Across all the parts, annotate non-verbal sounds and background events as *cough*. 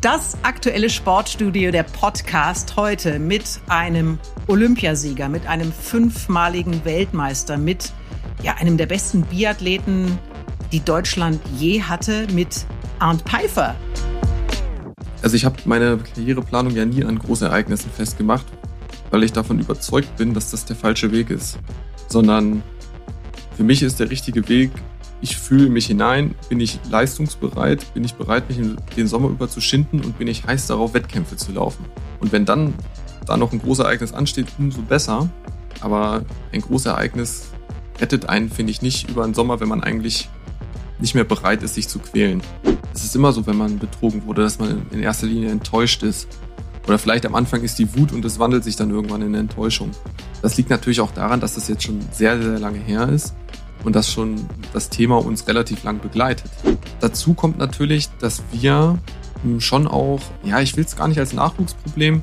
Das aktuelle Sportstudio, der Podcast heute mit einem Olympiasieger, mit einem fünfmaligen Weltmeister, mit ja, einem der besten Biathleten, die Deutschland je hatte, mit Arndt Pfeiffer. Also ich habe meine Karriereplanung ja nie an Großereignissen festgemacht, weil ich davon überzeugt bin, dass das der falsche Weg ist. Sondern für mich ist der richtige Weg, ich fühle mich hinein, bin ich leistungsbereit, bin ich bereit, mich den Sommer über zu schinden und bin ich heiß darauf, Wettkämpfe zu laufen. Und wenn dann da noch ein großes Ereignis ansteht, umso besser. Aber ein großes Ereignis rettet einen, finde ich, nicht über den Sommer, wenn man eigentlich nicht mehr bereit ist, sich zu quälen. Es ist immer so, wenn man betrogen wurde, dass man in erster Linie enttäuscht ist. Oder vielleicht am Anfang ist die Wut und es wandelt sich dann irgendwann in Enttäuschung. Das liegt natürlich auch daran, dass das jetzt schon sehr, sehr lange her ist und dass schon das Thema uns relativ lang begleitet. Dazu kommt natürlich, dass wir hm, schon auch, ja, ich will es gar nicht als Nachwuchsproblem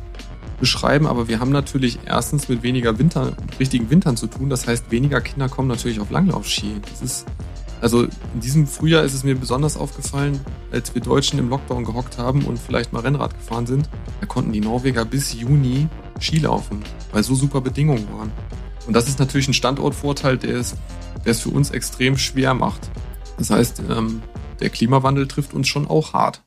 beschreiben, aber wir haben natürlich erstens mit weniger Winter, richtigen Wintern zu tun. Das heißt, weniger Kinder kommen natürlich auf Langlaufski. Das ist, also in diesem Frühjahr ist es mir besonders aufgefallen, als wir Deutschen im Lockdown gehockt haben und vielleicht mal Rennrad gefahren sind. Da konnten die Norweger bis Juni Ski laufen, weil so super Bedingungen waren. Und das ist natürlich ein Standortvorteil, der es, der es für uns extrem schwer macht. Das heißt, ähm, der Klimawandel trifft uns schon auch hart.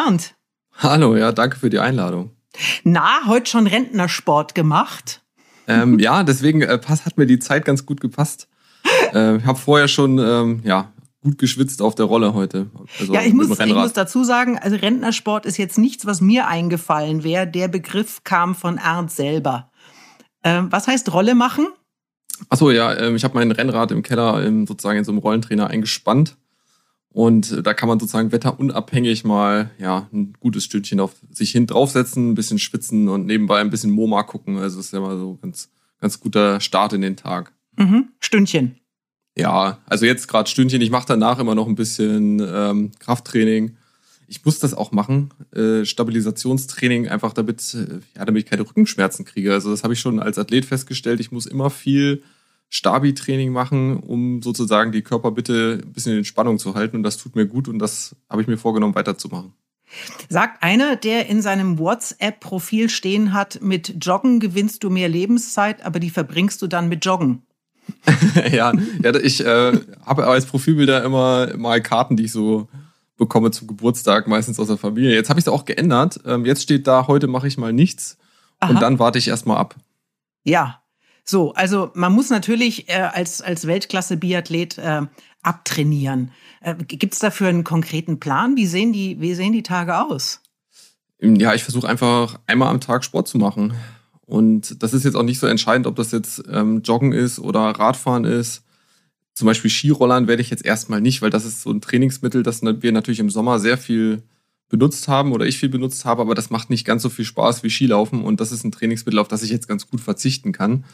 Arndt. Hallo, ja, danke für die Einladung. Na, heute schon Rentnersport gemacht? Ähm, ja, deswegen äh, hat mir die Zeit ganz gut gepasst. *laughs* Äh, ich habe vorher schon ähm, ja, gut geschwitzt auf der Rolle heute. Also ja, ich muss, ich muss dazu sagen, also Rentnersport ist jetzt nichts, was mir eingefallen wäre. Der Begriff kam von Arndt selber. Ähm, was heißt Rolle machen? Achso, ja, ähm, ich habe mein Rennrad im Keller ähm, sozusagen in so einem Rollentrainer eingespannt und da kann man sozusagen wetterunabhängig mal ja, ein gutes Stündchen auf sich hin draufsetzen, ein bisschen schwitzen und nebenbei ein bisschen MoMA gucken. Also ist ja mal so ganz, ganz guter Start in den Tag. Mhm. Stündchen. Ja, also jetzt gerade Stündchen. Ich mache danach immer noch ein bisschen ähm, Krafttraining. Ich muss das auch machen, äh, Stabilisationstraining, einfach damit, äh, ja, damit ich keine Rückenschmerzen kriege. Also das habe ich schon als Athlet festgestellt. Ich muss immer viel Stabi-Training machen, um sozusagen die Körperbitte ein bisschen in Spannung zu halten. Und das tut mir gut und das habe ich mir vorgenommen, weiterzumachen. Sagt einer, der in seinem WhatsApp-Profil stehen hat, mit Joggen gewinnst du mehr Lebenszeit, aber die verbringst du dann mit Joggen. *laughs* ja, ja, ich äh, habe als Profilbilder immer mal Karten, die ich so bekomme zum Geburtstag, meistens aus der Familie. Jetzt habe ich es auch geändert. Ähm, jetzt steht da, heute mache ich mal nichts Aha. und dann warte ich erstmal ab. Ja, so, also man muss natürlich äh, als, als Weltklasse-Biathlet äh, abtrainieren. Äh, Gibt es dafür einen konkreten Plan? Wie sehen die, wie sehen die Tage aus? Ja, ich versuche einfach einmal am Tag Sport zu machen. Und das ist jetzt auch nicht so entscheidend, ob das jetzt ähm, Joggen ist oder Radfahren ist. Zum Beispiel Skirollern werde ich jetzt erstmal nicht, weil das ist so ein Trainingsmittel, das wir natürlich im Sommer sehr viel benutzt haben oder ich viel benutzt habe, aber das macht nicht ganz so viel Spaß wie Skilaufen und das ist ein Trainingsmittel, auf das ich jetzt ganz gut verzichten kann.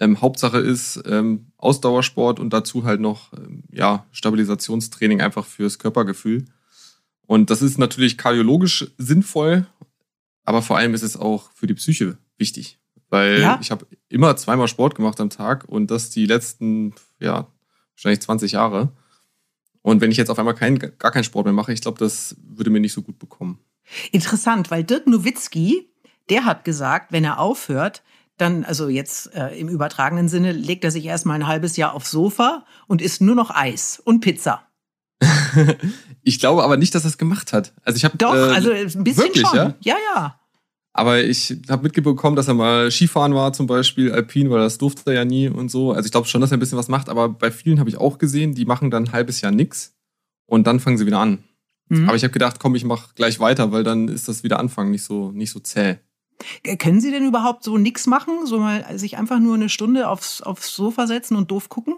Ähm, Hauptsache ist ähm, Ausdauersport und dazu halt noch ähm, ja, Stabilisationstraining einfach fürs Körpergefühl. Und das ist natürlich kardiologisch sinnvoll, aber vor allem ist es auch für die Psyche wichtig, weil ja. ich habe immer zweimal Sport gemacht am Tag und das die letzten, ja, wahrscheinlich 20 Jahre. Und wenn ich jetzt auf einmal kein, gar keinen Sport mehr mache, ich glaube, das würde mir nicht so gut bekommen. Interessant, weil Dirk Nowitzki, der hat gesagt, wenn er aufhört, dann, also jetzt äh, im übertragenen Sinne, legt er sich erstmal ein halbes Jahr aufs Sofa und isst nur noch Eis und Pizza. *laughs* ich glaube aber nicht, dass er es gemacht hat. Also ich habe doch, äh, also ein bisschen wirklich, schon. Ja, ja. ja. Aber ich habe mitbekommen, dass er mal Skifahren war, zum Beispiel Alpin, weil das durfte er ja nie und so. Also ich glaube schon, dass er ein bisschen was macht, aber bei vielen habe ich auch gesehen, die machen dann ein halbes Jahr nichts und dann fangen sie wieder an. Mhm. Aber ich habe gedacht, komm, ich mache gleich weiter, weil dann ist das wieder anfangen nicht so, nicht so zäh. Können Sie denn überhaupt so nichts machen? So mal sich einfach nur eine Stunde aufs, aufs Sofa setzen und doof gucken?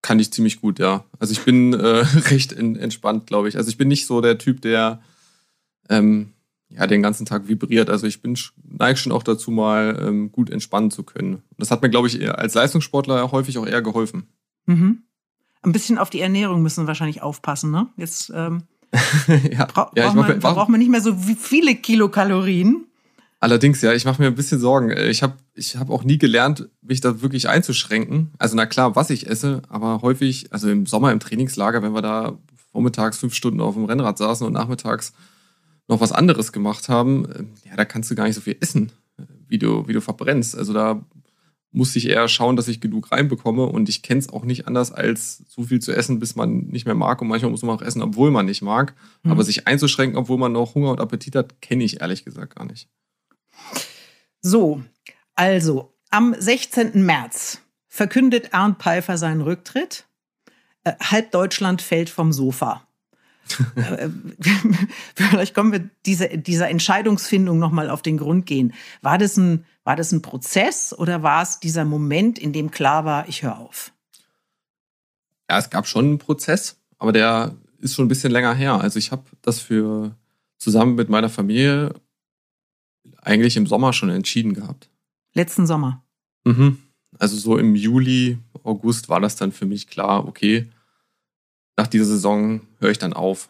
Kann ich ziemlich gut, ja. Also ich bin äh, *laughs* recht in, entspannt, glaube ich. Also ich bin nicht so der Typ, der ähm, ja, den ganzen Tag vibriert. Also ich bin neige schon auch dazu, mal ähm, gut entspannen zu können. Das hat mir, glaube ich, als Leistungssportler häufig auch eher geholfen. Mhm. Ein bisschen auf die Ernährung müssen wir wahrscheinlich aufpassen, ne? Jetzt ähm, *laughs* ja, bra ja, braucht, man, braucht man nicht mehr so viele Kilokalorien. Allerdings, ja, ich mache mir ein bisschen Sorgen. Ich habe ich hab auch nie gelernt, mich da wirklich einzuschränken. Also na klar, was ich esse, aber häufig, also im Sommer im Trainingslager, wenn wir da vormittags fünf Stunden auf dem Rennrad saßen und nachmittags noch was anderes gemacht haben, äh, ja, da kannst du gar nicht so viel essen, wie du, wie du verbrennst. Also da muss ich eher schauen, dass ich genug reinbekomme und ich kenne es auch nicht anders, als so viel zu essen, bis man nicht mehr mag und manchmal muss man auch essen, obwohl man nicht mag. Mhm. Aber sich einzuschränken, obwohl man noch Hunger und Appetit hat, kenne ich ehrlich gesagt gar nicht. So, also am 16. März verkündet Arndt Pfeiffer seinen Rücktritt. Äh, halb Deutschland fällt vom Sofa. Äh, *laughs* vielleicht kommen wir dieser, dieser Entscheidungsfindung nochmal auf den Grund gehen. War das, ein, war das ein Prozess oder war es dieser Moment, in dem klar war, ich höre auf? Ja, es gab schon einen Prozess, aber der ist schon ein bisschen länger her. Also ich habe das für zusammen mit meiner Familie eigentlich im Sommer schon entschieden gehabt. Letzten Sommer. Mhm. Also so im Juli, August war das dann für mich klar, okay, nach dieser Saison höre ich dann auf.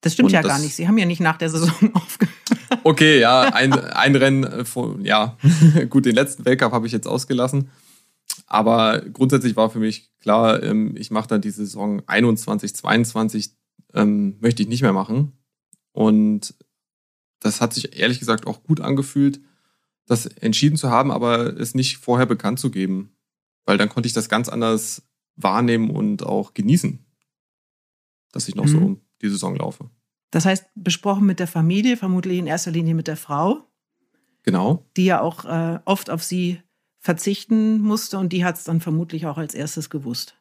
Das stimmt Und ja das, gar nicht. Sie haben ja nicht nach der Saison *laughs* aufgehört. Okay, ja, ein, ein Rennen, äh, ja, *laughs* gut, den letzten Weltcup habe ich jetzt ausgelassen. Aber grundsätzlich war für mich klar, ähm, ich mache dann die Saison 21, 22, ähm, möchte ich nicht mehr machen. Und das hat sich ehrlich gesagt auch gut angefühlt, das entschieden zu haben, aber es nicht vorher bekannt zu geben. Weil dann konnte ich das ganz anders wahrnehmen und auch genießen dass ich noch mhm. so die Saison laufe. Das heißt, besprochen mit der Familie, vermutlich in erster Linie mit der Frau. Genau. Die ja auch äh, oft auf sie verzichten musste und die hat es dann vermutlich auch als erstes gewusst.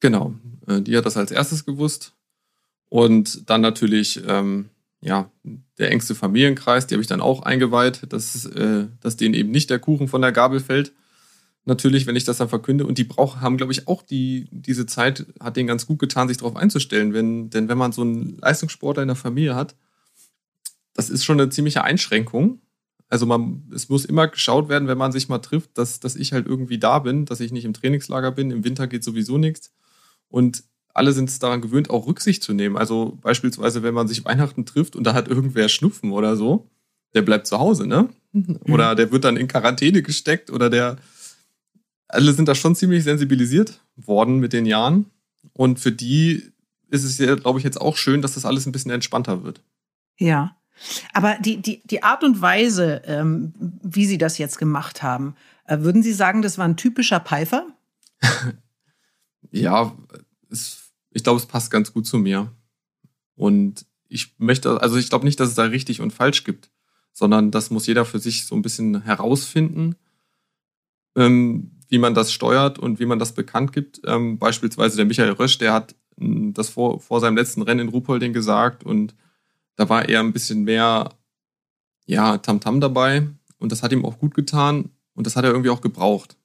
Genau, äh, die hat das als erstes gewusst. Und dann natürlich, ähm, ja, der engste Familienkreis, die habe ich dann auch eingeweiht, dass, äh, dass denen eben nicht der Kuchen von der Gabel fällt natürlich, wenn ich das dann verkünde. Und die brauchen, haben, glaube ich, auch die, diese Zeit, hat denen ganz gut getan, sich darauf einzustellen. Wenn, denn wenn man so einen Leistungssportler in der Familie hat, das ist schon eine ziemliche Einschränkung. Also man, es muss immer geschaut werden, wenn man sich mal trifft, dass, dass ich halt irgendwie da bin, dass ich nicht im Trainingslager bin. Im Winter geht sowieso nichts. Und alle sind es daran gewöhnt, auch Rücksicht zu nehmen. Also beispielsweise, wenn man sich Weihnachten trifft und da hat irgendwer Schnupfen oder so, der bleibt zu Hause, ne? Mhm. Oder der wird dann in Quarantäne gesteckt oder der, alle sind da schon ziemlich sensibilisiert worden mit den Jahren. Und für die ist es ja, glaube ich, jetzt auch schön, dass das alles ein bisschen entspannter wird. Ja. Aber die, die, die Art und Weise, ähm, wie Sie das jetzt gemacht haben, äh, würden Sie sagen, das war ein typischer Pfeifer? *laughs* ja, es, ich glaube, es passt ganz gut zu mir. Und ich möchte, also ich glaube nicht, dass es da richtig und falsch gibt, sondern das muss jeder für sich so ein bisschen herausfinden. Ähm, wie man das steuert und wie man das bekannt gibt. Ähm, beispielsweise der Michael Rösch, der hat hm, das vor, vor seinem letzten Rennen in Ruhpolding gesagt und da war eher ein bisschen mehr, ja, Tamtam -Tam dabei und das hat ihm auch gut getan und das hat er irgendwie auch gebraucht.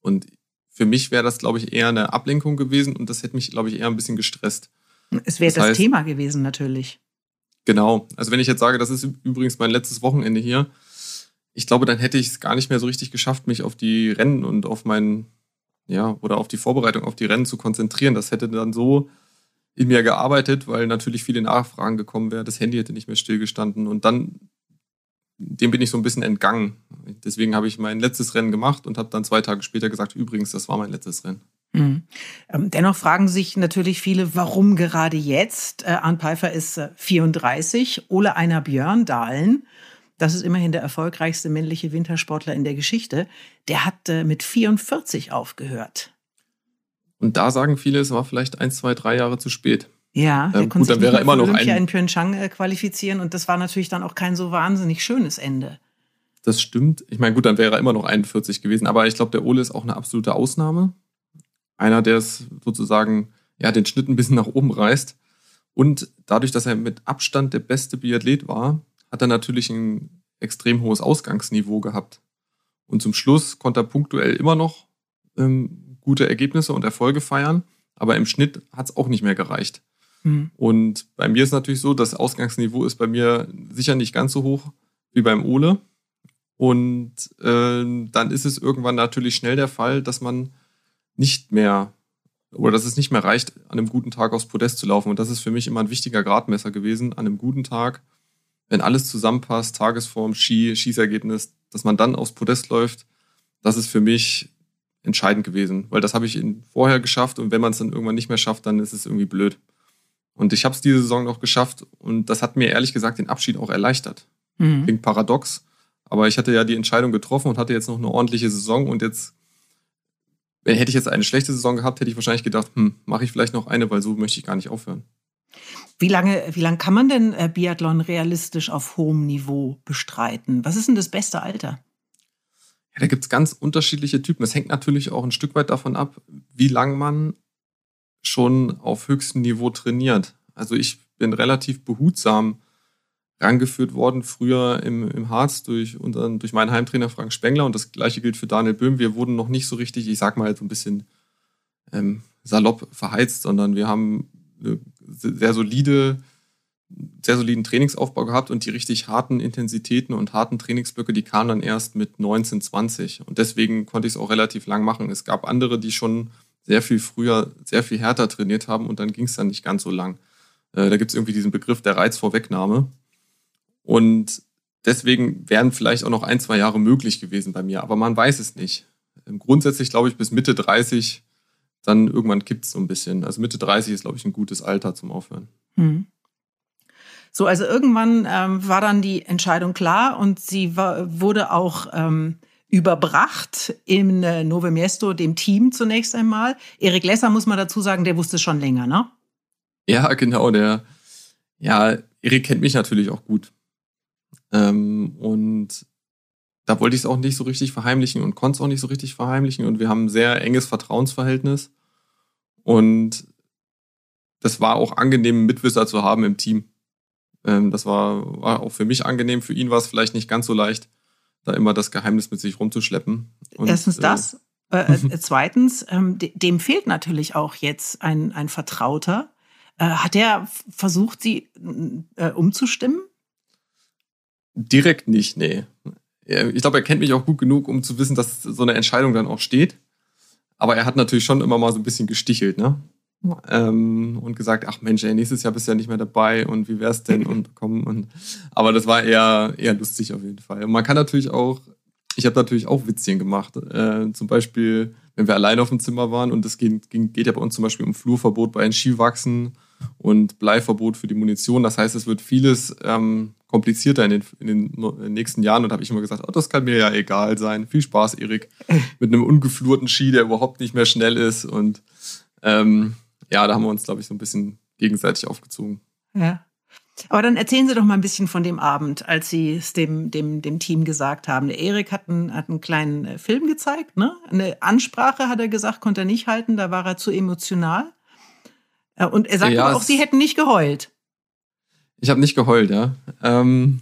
Und für mich wäre das, glaube ich, eher eine Ablenkung gewesen und das hätte mich, glaube ich, eher ein bisschen gestresst. Es wäre das, das heißt, Thema gewesen, natürlich. Genau. Also wenn ich jetzt sage, das ist übrigens mein letztes Wochenende hier, ich glaube, dann hätte ich es gar nicht mehr so richtig geschafft, mich auf die Rennen und auf meinen, ja, oder auf die Vorbereitung auf die Rennen zu konzentrieren. Das hätte dann so in mir gearbeitet, weil natürlich viele Nachfragen gekommen wären. Das Handy hätte nicht mehr stillgestanden und dann, dem bin ich so ein bisschen entgangen. Deswegen habe ich mein letztes Rennen gemacht und habe dann zwei Tage später gesagt, übrigens, das war mein letztes Rennen. Mhm. Dennoch fragen sich natürlich viele, warum gerade jetzt? Äh, Arndt Pfeiffer ist 34, äh, Ole Einer Björn Dahlen das ist immerhin der erfolgreichste männliche Wintersportler in der Geschichte, der hat äh, mit 44 aufgehört. Und da sagen viele, es war vielleicht ein, zwei, drei Jahre zu spät. Ja, der ähm, konnte gut, sich nicht immer noch Olympia ein... in Pyeongchang äh, qualifizieren und das war natürlich dann auch kein so wahnsinnig schönes Ende. Das stimmt. Ich meine, gut, dann wäre er immer noch 41 gewesen, aber ich glaube, der Ole ist auch eine absolute Ausnahme. Einer, der es sozusagen, ja, den Schnitt ein bisschen nach oben reißt. Und dadurch, dass er mit Abstand der beste Biathlet war, hat er natürlich ein extrem hohes Ausgangsniveau gehabt. Und zum Schluss konnte er punktuell immer noch ähm, gute Ergebnisse und Erfolge feiern, aber im Schnitt hat es auch nicht mehr gereicht. Mhm. Und bei mir ist natürlich so, das Ausgangsniveau ist bei mir sicher nicht ganz so hoch wie beim Ole. Und äh, dann ist es irgendwann natürlich schnell der Fall, dass man nicht mehr oder dass es nicht mehr reicht, an einem guten Tag aufs Podest zu laufen. Und das ist für mich immer ein wichtiger Gradmesser gewesen. An einem guten Tag, wenn alles zusammenpasst, Tagesform, Ski, Schießergebnis, dass man dann aufs Podest läuft, das ist für mich entscheidend gewesen, weil das habe ich vorher geschafft und wenn man es dann irgendwann nicht mehr schafft, dann ist es irgendwie blöd. Und ich habe es diese Saison noch geschafft und das hat mir ehrlich gesagt den Abschied auch erleichtert. Mhm. Klingt paradox, aber ich hatte ja die Entscheidung getroffen und hatte jetzt noch eine ordentliche Saison und jetzt hätte ich jetzt eine schlechte Saison gehabt, hätte ich wahrscheinlich gedacht, hm, mache ich vielleicht noch eine, weil so möchte ich gar nicht aufhören. Wie lange, wie lange kann man denn äh, Biathlon realistisch auf hohem Niveau bestreiten? Was ist denn das beste Alter? Ja, da gibt es ganz unterschiedliche Typen. Es hängt natürlich auch ein Stück weit davon ab, wie lange man schon auf höchstem Niveau trainiert. Also ich bin relativ behutsam rangeführt worden, früher im, im Harz durch, unseren, durch meinen Heimtrainer Frank Spengler und das gleiche gilt für Daniel Böhm. Wir wurden noch nicht so richtig, ich sag mal, so ein bisschen ähm, salopp verheizt, sondern wir haben eine sehr solide sehr soliden Trainingsaufbau gehabt und die richtig harten Intensitäten und harten Trainingsblöcke, die kamen dann erst mit 19, 20. Und deswegen konnte ich es auch relativ lang machen. Es gab andere, die schon sehr viel früher, sehr viel härter trainiert haben und dann ging es dann nicht ganz so lang. Äh, da gibt es irgendwie diesen Begriff der Reizvorwegnahme. Und deswegen wären vielleicht auch noch ein, zwei Jahre möglich gewesen bei mir, aber man weiß es nicht. Ähm, grundsätzlich glaube ich bis Mitte 30, dann irgendwann kippt es so ein bisschen. Also Mitte 30 ist, glaube ich, ein gutes Alter zum Aufhören. Hm. So, also irgendwann ähm, war dann die Entscheidung klar und sie war, wurde auch ähm, überbracht in äh, Nove Miesto, dem Team zunächst einmal. Erik Lesser, muss man dazu sagen, der wusste schon länger, ne? Ja, genau, der, ja, Erik kennt mich natürlich auch gut. Ähm, und da wollte ich es auch nicht so richtig verheimlichen und konnte es auch nicht so richtig verheimlichen. Und wir haben ein sehr enges Vertrauensverhältnis. Und das war auch angenehm, Mitwisser zu haben im Team. Ähm, das war, war auch für mich angenehm. Für ihn war es vielleicht nicht ganz so leicht, da immer das Geheimnis mit sich rumzuschleppen. Und, Erstens äh, das. Äh, äh, *laughs* zweitens, ähm, dem fehlt natürlich auch jetzt ein, ein Vertrauter. Äh, hat er versucht, sie äh, umzustimmen? Direkt nicht, nee. Ich glaube, er kennt mich auch gut genug, um zu wissen, dass so eine Entscheidung dann auch steht. Aber er hat natürlich schon immer mal so ein bisschen gestichelt, ne? ähm, und gesagt, ach Mensch, ey, nächstes Jahr bist du ja nicht mehr dabei und wie wär's denn *laughs* und komm und aber das war eher eher lustig auf jeden Fall. Und man kann natürlich auch, ich habe natürlich auch Witzchen gemacht. Äh, zum Beispiel, wenn wir allein auf dem Zimmer waren und es ging, ging, geht ja bei uns zum Beispiel um Flurverbot bei den Skiwachsen und Bleiverbot für die Munition. Das heißt, es wird vieles ähm, komplizierter in den, in den nächsten Jahren und habe ich immer gesagt, oh, das kann mir ja egal sein. Viel Spaß, Erik, *laughs* mit einem ungeflurten Ski, der überhaupt nicht mehr schnell ist und ähm, ja, da haben wir uns, glaube ich, so ein bisschen gegenseitig aufgezogen. Ja. Aber dann erzählen Sie doch mal ein bisschen von dem Abend, als Sie es dem, dem, dem Team gesagt haben. Der Erik hat einen, hat einen kleinen äh, Film gezeigt, ne? Eine Ansprache hat er gesagt, konnte er nicht halten, da war er zu emotional. Äh, und er sagte ja, auch, Sie hätten nicht geheult. Ich habe nicht geheult, ja. Ähm,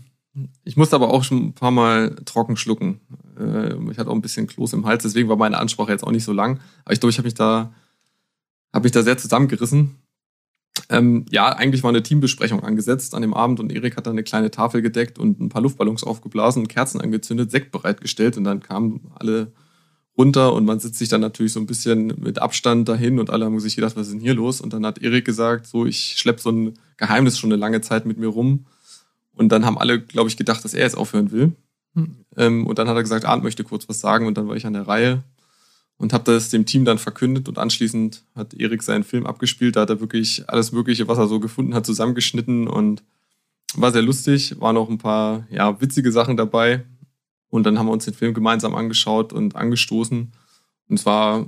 ich musste aber auch schon ein paar Mal trocken schlucken. Äh, ich hatte auch ein bisschen Kloß im Hals, deswegen war meine Ansprache jetzt auch nicht so lang. Aber ich glaube, ich habe mich da habe mich da sehr zusammengerissen. Ähm, ja, eigentlich war eine Teambesprechung angesetzt an dem Abend und Erik hat dann eine kleine Tafel gedeckt und ein paar Luftballons aufgeblasen und Kerzen angezündet, Sekt bereitgestellt und dann kamen alle runter und man sitzt sich dann natürlich so ein bisschen mit Abstand dahin und alle haben sich gedacht, was ist denn hier los? Und dann hat Erik gesagt, so, ich schlepp so ein Geheimnis schon eine lange Zeit mit mir rum. Und dann haben alle, glaube ich, gedacht, dass er jetzt aufhören will. Hm. Ähm, und dann hat er gesagt, Arndt möchte kurz was sagen und dann war ich an der Reihe und habe das dem Team dann verkündet und anschließend hat Erik seinen Film abgespielt. Da hat er wirklich alles Mögliche, was er so gefunden hat, zusammengeschnitten und war sehr lustig. Waren auch ein paar ja, witzige Sachen dabei. Und dann haben wir uns den Film gemeinsam angeschaut und angestoßen. Und es war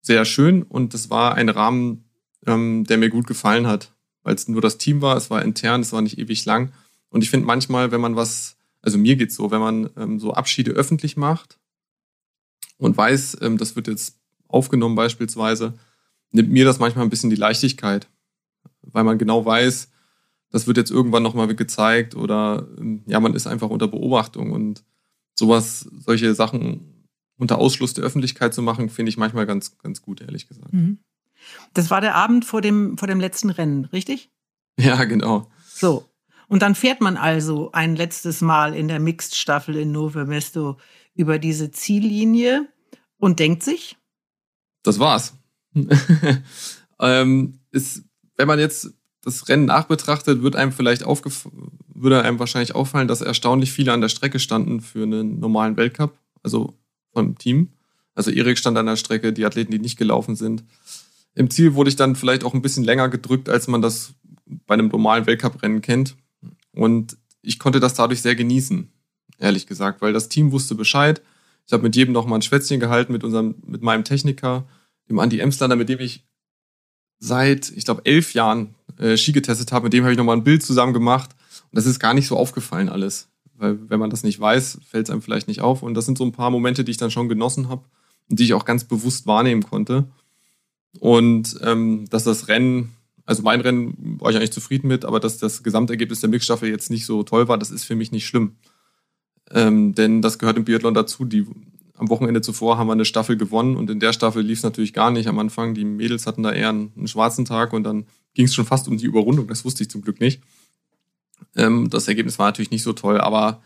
sehr schön und es war ein Rahmen, ähm, der mir gut gefallen hat, weil es nur das Team war, es war intern, es war nicht ewig lang. Und ich finde manchmal, wenn man was, also mir geht's so, wenn man ähm, so Abschiede öffentlich macht, und weiß, ähm, das wird jetzt aufgenommen beispielsweise, nimmt mir das manchmal ein bisschen die Leichtigkeit, weil man genau weiß, das wird jetzt irgendwann nochmal gezeigt oder ähm, ja, man ist einfach unter Beobachtung und sowas, solche Sachen unter Ausschluss der Öffentlichkeit zu machen, finde ich manchmal ganz, ganz gut, ehrlich gesagt. Mhm. Das war der Abend vor dem, vor dem letzten Rennen, richtig? Ja, genau. So. Und dann fährt man also ein letztes Mal in der Mixed-Staffel in Novo Mesto über diese Ziellinie und denkt sich? Das war's. *laughs* ähm, ist, wenn man jetzt das Rennen nachbetrachtet, wird einem vielleicht würde einem wahrscheinlich auffallen, dass erstaunlich viele an der Strecke standen für einen normalen Weltcup, also vom Team. Also Erik stand an der Strecke, die Athleten, die nicht gelaufen sind. Im Ziel wurde ich dann vielleicht auch ein bisschen länger gedrückt, als man das bei einem normalen Weltcup-Rennen kennt. Und ich konnte das dadurch sehr genießen, ehrlich gesagt, weil das Team wusste Bescheid. Ich habe mit jedem noch mal ein Schwätzchen gehalten, mit unserem, mit meinem Techniker, dem Andi Emslander, mit dem ich seit, ich glaube, elf Jahren äh, Ski getestet habe. Mit dem habe ich noch mal ein Bild zusammen gemacht. Und das ist gar nicht so aufgefallen alles. Weil wenn man das nicht weiß, fällt es einem vielleicht nicht auf. Und das sind so ein paar Momente, die ich dann schon genossen habe und die ich auch ganz bewusst wahrnehmen konnte. Und ähm, dass das Rennen also mein Rennen war ich eigentlich zufrieden mit, aber dass das Gesamtergebnis der Mixstaffel jetzt nicht so toll war, das ist für mich nicht schlimm. Ähm, denn das gehört im Biathlon dazu. Die, am Wochenende zuvor haben wir eine Staffel gewonnen und in der Staffel lief es natürlich gar nicht am Anfang. Die Mädels hatten da eher einen, einen schwarzen Tag und dann ging es schon fast um die Überrundung. Das wusste ich zum Glück nicht. Ähm, das Ergebnis war natürlich nicht so toll, aber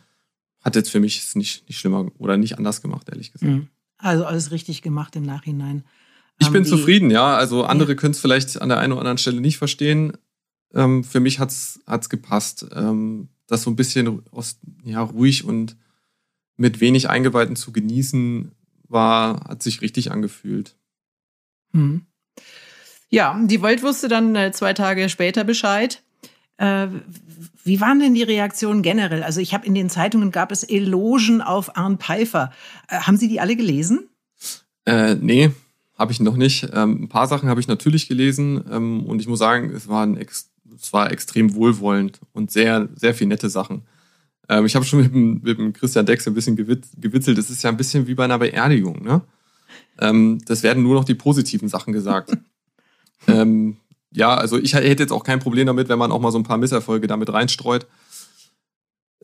hat jetzt für mich nicht, nicht schlimmer oder nicht anders gemacht, ehrlich gesagt. Mhm. Also alles richtig gemacht im Nachhinein. Ich bin zufrieden, ja. Also andere ja. können es vielleicht an der einen oder anderen Stelle nicht verstehen. Ähm, für mich hat's hat's gepasst. Ähm, das so ein bisschen aus, ja, ruhig und mit wenig Eingeweihten zu genießen, war, hat sich richtig angefühlt. Hm. Ja, die Welt wusste dann äh, zwei Tage später Bescheid. Äh, wie waren denn die Reaktionen generell? Also ich habe in den Zeitungen gab es Elogen auf Arne Pfeiffer. Äh, haben Sie die alle gelesen? Äh, nee, habe ich noch nicht. Ähm, ein paar Sachen habe ich natürlich gelesen ähm, und ich muss sagen, es war, es war extrem wohlwollend und sehr, sehr viel nette Sachen. Ähm, ich habe schon mit dem, mit dem Christian Dex ein bisschen gewitzelt. Es ist ja ein bisschen wie bei einer Beerdigung. Ne? Ähm, das werden nur noch die positiven Sachen gesagt. *laughs* ähm, ja, also ich hätte jetzt auch kein Problem damit, wenn man auch mal so ein paar Misserfolge damit reinstreut.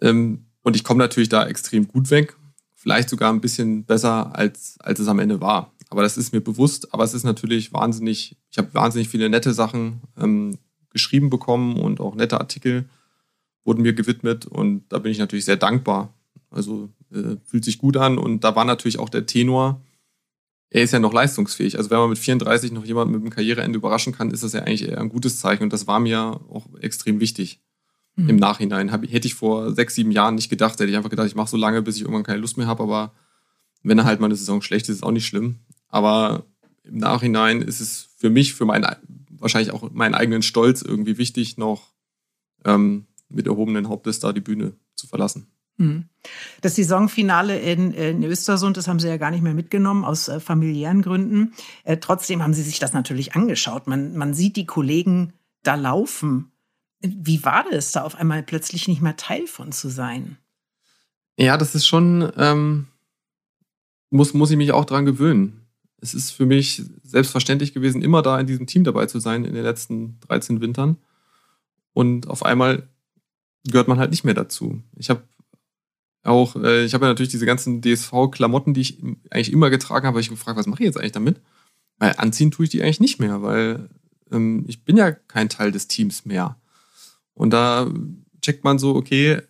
Ähm, und ich komme natürlich da extrem gut weg. Vielleicht sogar ein bisschen besser, als, als es am Ende war. Aber das ist mir bewusst. Aber es ist natürlich wahnsinnig, ich habe wahnsinnig viele nette Sachen ähm, geschrieben bekommen und auch nette Artikel wurden mir gewidmet. Und da bin ich natürlich sehr dankbar. Also äh, fühlt sich gut an. Und da war natürlich auch der Tenor, er ist ja noch leistungsfähig. Also wenn man mit 34 noch jemanden mit dem Karriereende überraschen kann, ist das ja eigentlich eher ein gutes Zeichen. Und das war mir auch extrem wichtig. Mhm. Im Nachhinein hab, hätte ich vor sechs, sieben Jahren nicht gedacht. Hätte ich einfach gedacht, ich mache so lange, bis ich irgendwann keine Lust mehr habe. Aber wenn halt mal eine Saison schlecht ist, ist auch nicht schlimm. Aber im Nachhinein ist es für mich, für meinen, wahrscheinlich auch meinen eigenen Stolz irgendwie wichtig, noch ähm, mit erhobenen Hauptes da die Bühne zu verlassen. Mhm. Das Saisonfinale in, in Östersund, das haben Sie ja gar nicht mehr mitgenommen aus äh, familiären Gründen. Äh, trotzdem haben Sie sich das natürlich angeschaut. Man, man sieht die Kollegen da laufen. Wie war das, da auf einmal plötzlich nicht mehr Teil von zu sein? Ja, das ist schon, ähm, muss, muss ich mich auch dran gewöhnen es ist für mich selbstverständlich gewesen, immer da in diesem Team dabei zu sein in den letzten 13 Wintern. Und auf einmal gehört man halt nicht mehr dazu. Ich habe auch, äh, ich habe ja natürlich diese ganzen DSV-Klamotten, die ich eigentlich immer getragen habe, ich gefragt, was mache ich jetzt eigentlich damit? Weil anziehen tue ich die eigentlich nicht mehr, weil ähm, ich bin ja kein Teil des Teams mehr. Und da checkt man so, okay,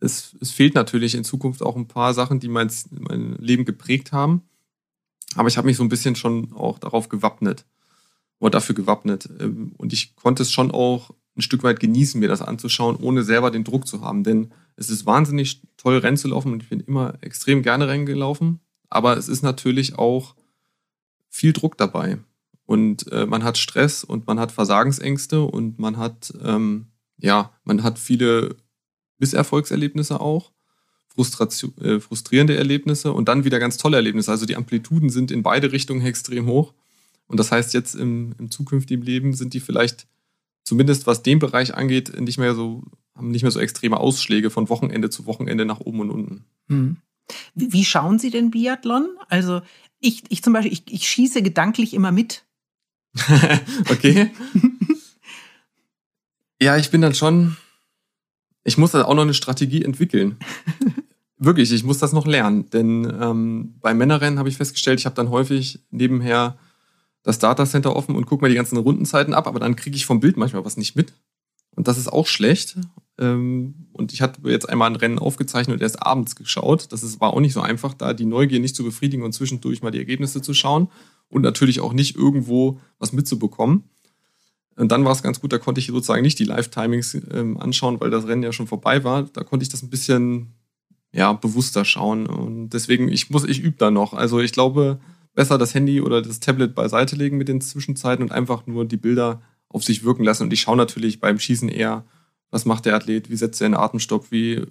es, es fehlt natürlich in Zukunft auch ein paar Sachen, die mein, mein Leben geprägt haben. Aber ich habe mich so ein bisschen schon auch darauf gewappnet oder dafür gewappnet. Ähm, und ich konnte es schon auch ein Stück weit genießen, mir das anzuschauen, ohne selber den Druck zu haben. Denn es ist wahnsinnig toll, Rennen zu laufen und ich bin immer extrem gerne Rennen gelaufen. Aber es ist natürlich auch viel Druck dabei. Und äh, man hat Stress und man hat Versagensängste und man hat, ähm, ja, man hat viele Misserfolgserlebnisse auch. Frustration, äh, frustrierende Erlebnisse und dann wieder ganz tolle Erlebnisse. Also die Amplituden sind in beide Richtungen extrem hoch. Und das heißt, jetzt im, im zukünftigen Leben sind die vielleicht, zumindest was den Bereich angeht, nicht mehr so, haben nicht mehr so extreme Ausschläge von Wochenende zu Wochenende nach oben und unten. Hm. Wie schauen Sie denn Biathlon? Also ich, ich zum Beispiel, ich, ich schieße gedanklich immer mit. *laughs* okay. *laughs* ja, ich bin dann schon, ich muss da auch noch eine Strategie entwickeln. *laughs* Wirklich, ich muss das noch lernen. Denn ähm, bei Männerrennen habe ich festgestellt, ich habe dann häufig nebenher das Datacenter offen und gucke mir die ganzen Rundenzeiten ab, aber dann kriege ich vom Bild manchmal was nicht mit. Und das ist auch schlecht. Ähm, und ich hatte jetzt einmal ein Rennen aufgezeichnet und erst abends geschaut. Das war auch nicht so einfach, da die Neugier nicht zu befriedigen und zwischendurch mal die Ergebnisse zu schauen und natürlich auch nicht irgendwo was mitzubekommen. Und dann war es ganz gut, da konnte ich sozusagen nicht die Live-Timings ähm, anschauen, weil das Rennen ja schon vorbei war. Da konnte ich das ein bisschen ja, bewusster schauen. Und deswegen, ich muss, ich übe da noch. Also ich glaube, besser das Handy oder das Tablet beiseite legen mit den Zwischenzeiten und einfach nur die Bilder auf sich wirken lassen. Und ich schaue natürlich beim Schießen eher, was macht der Athlet, wie setzt er einen Atemstopp, wie,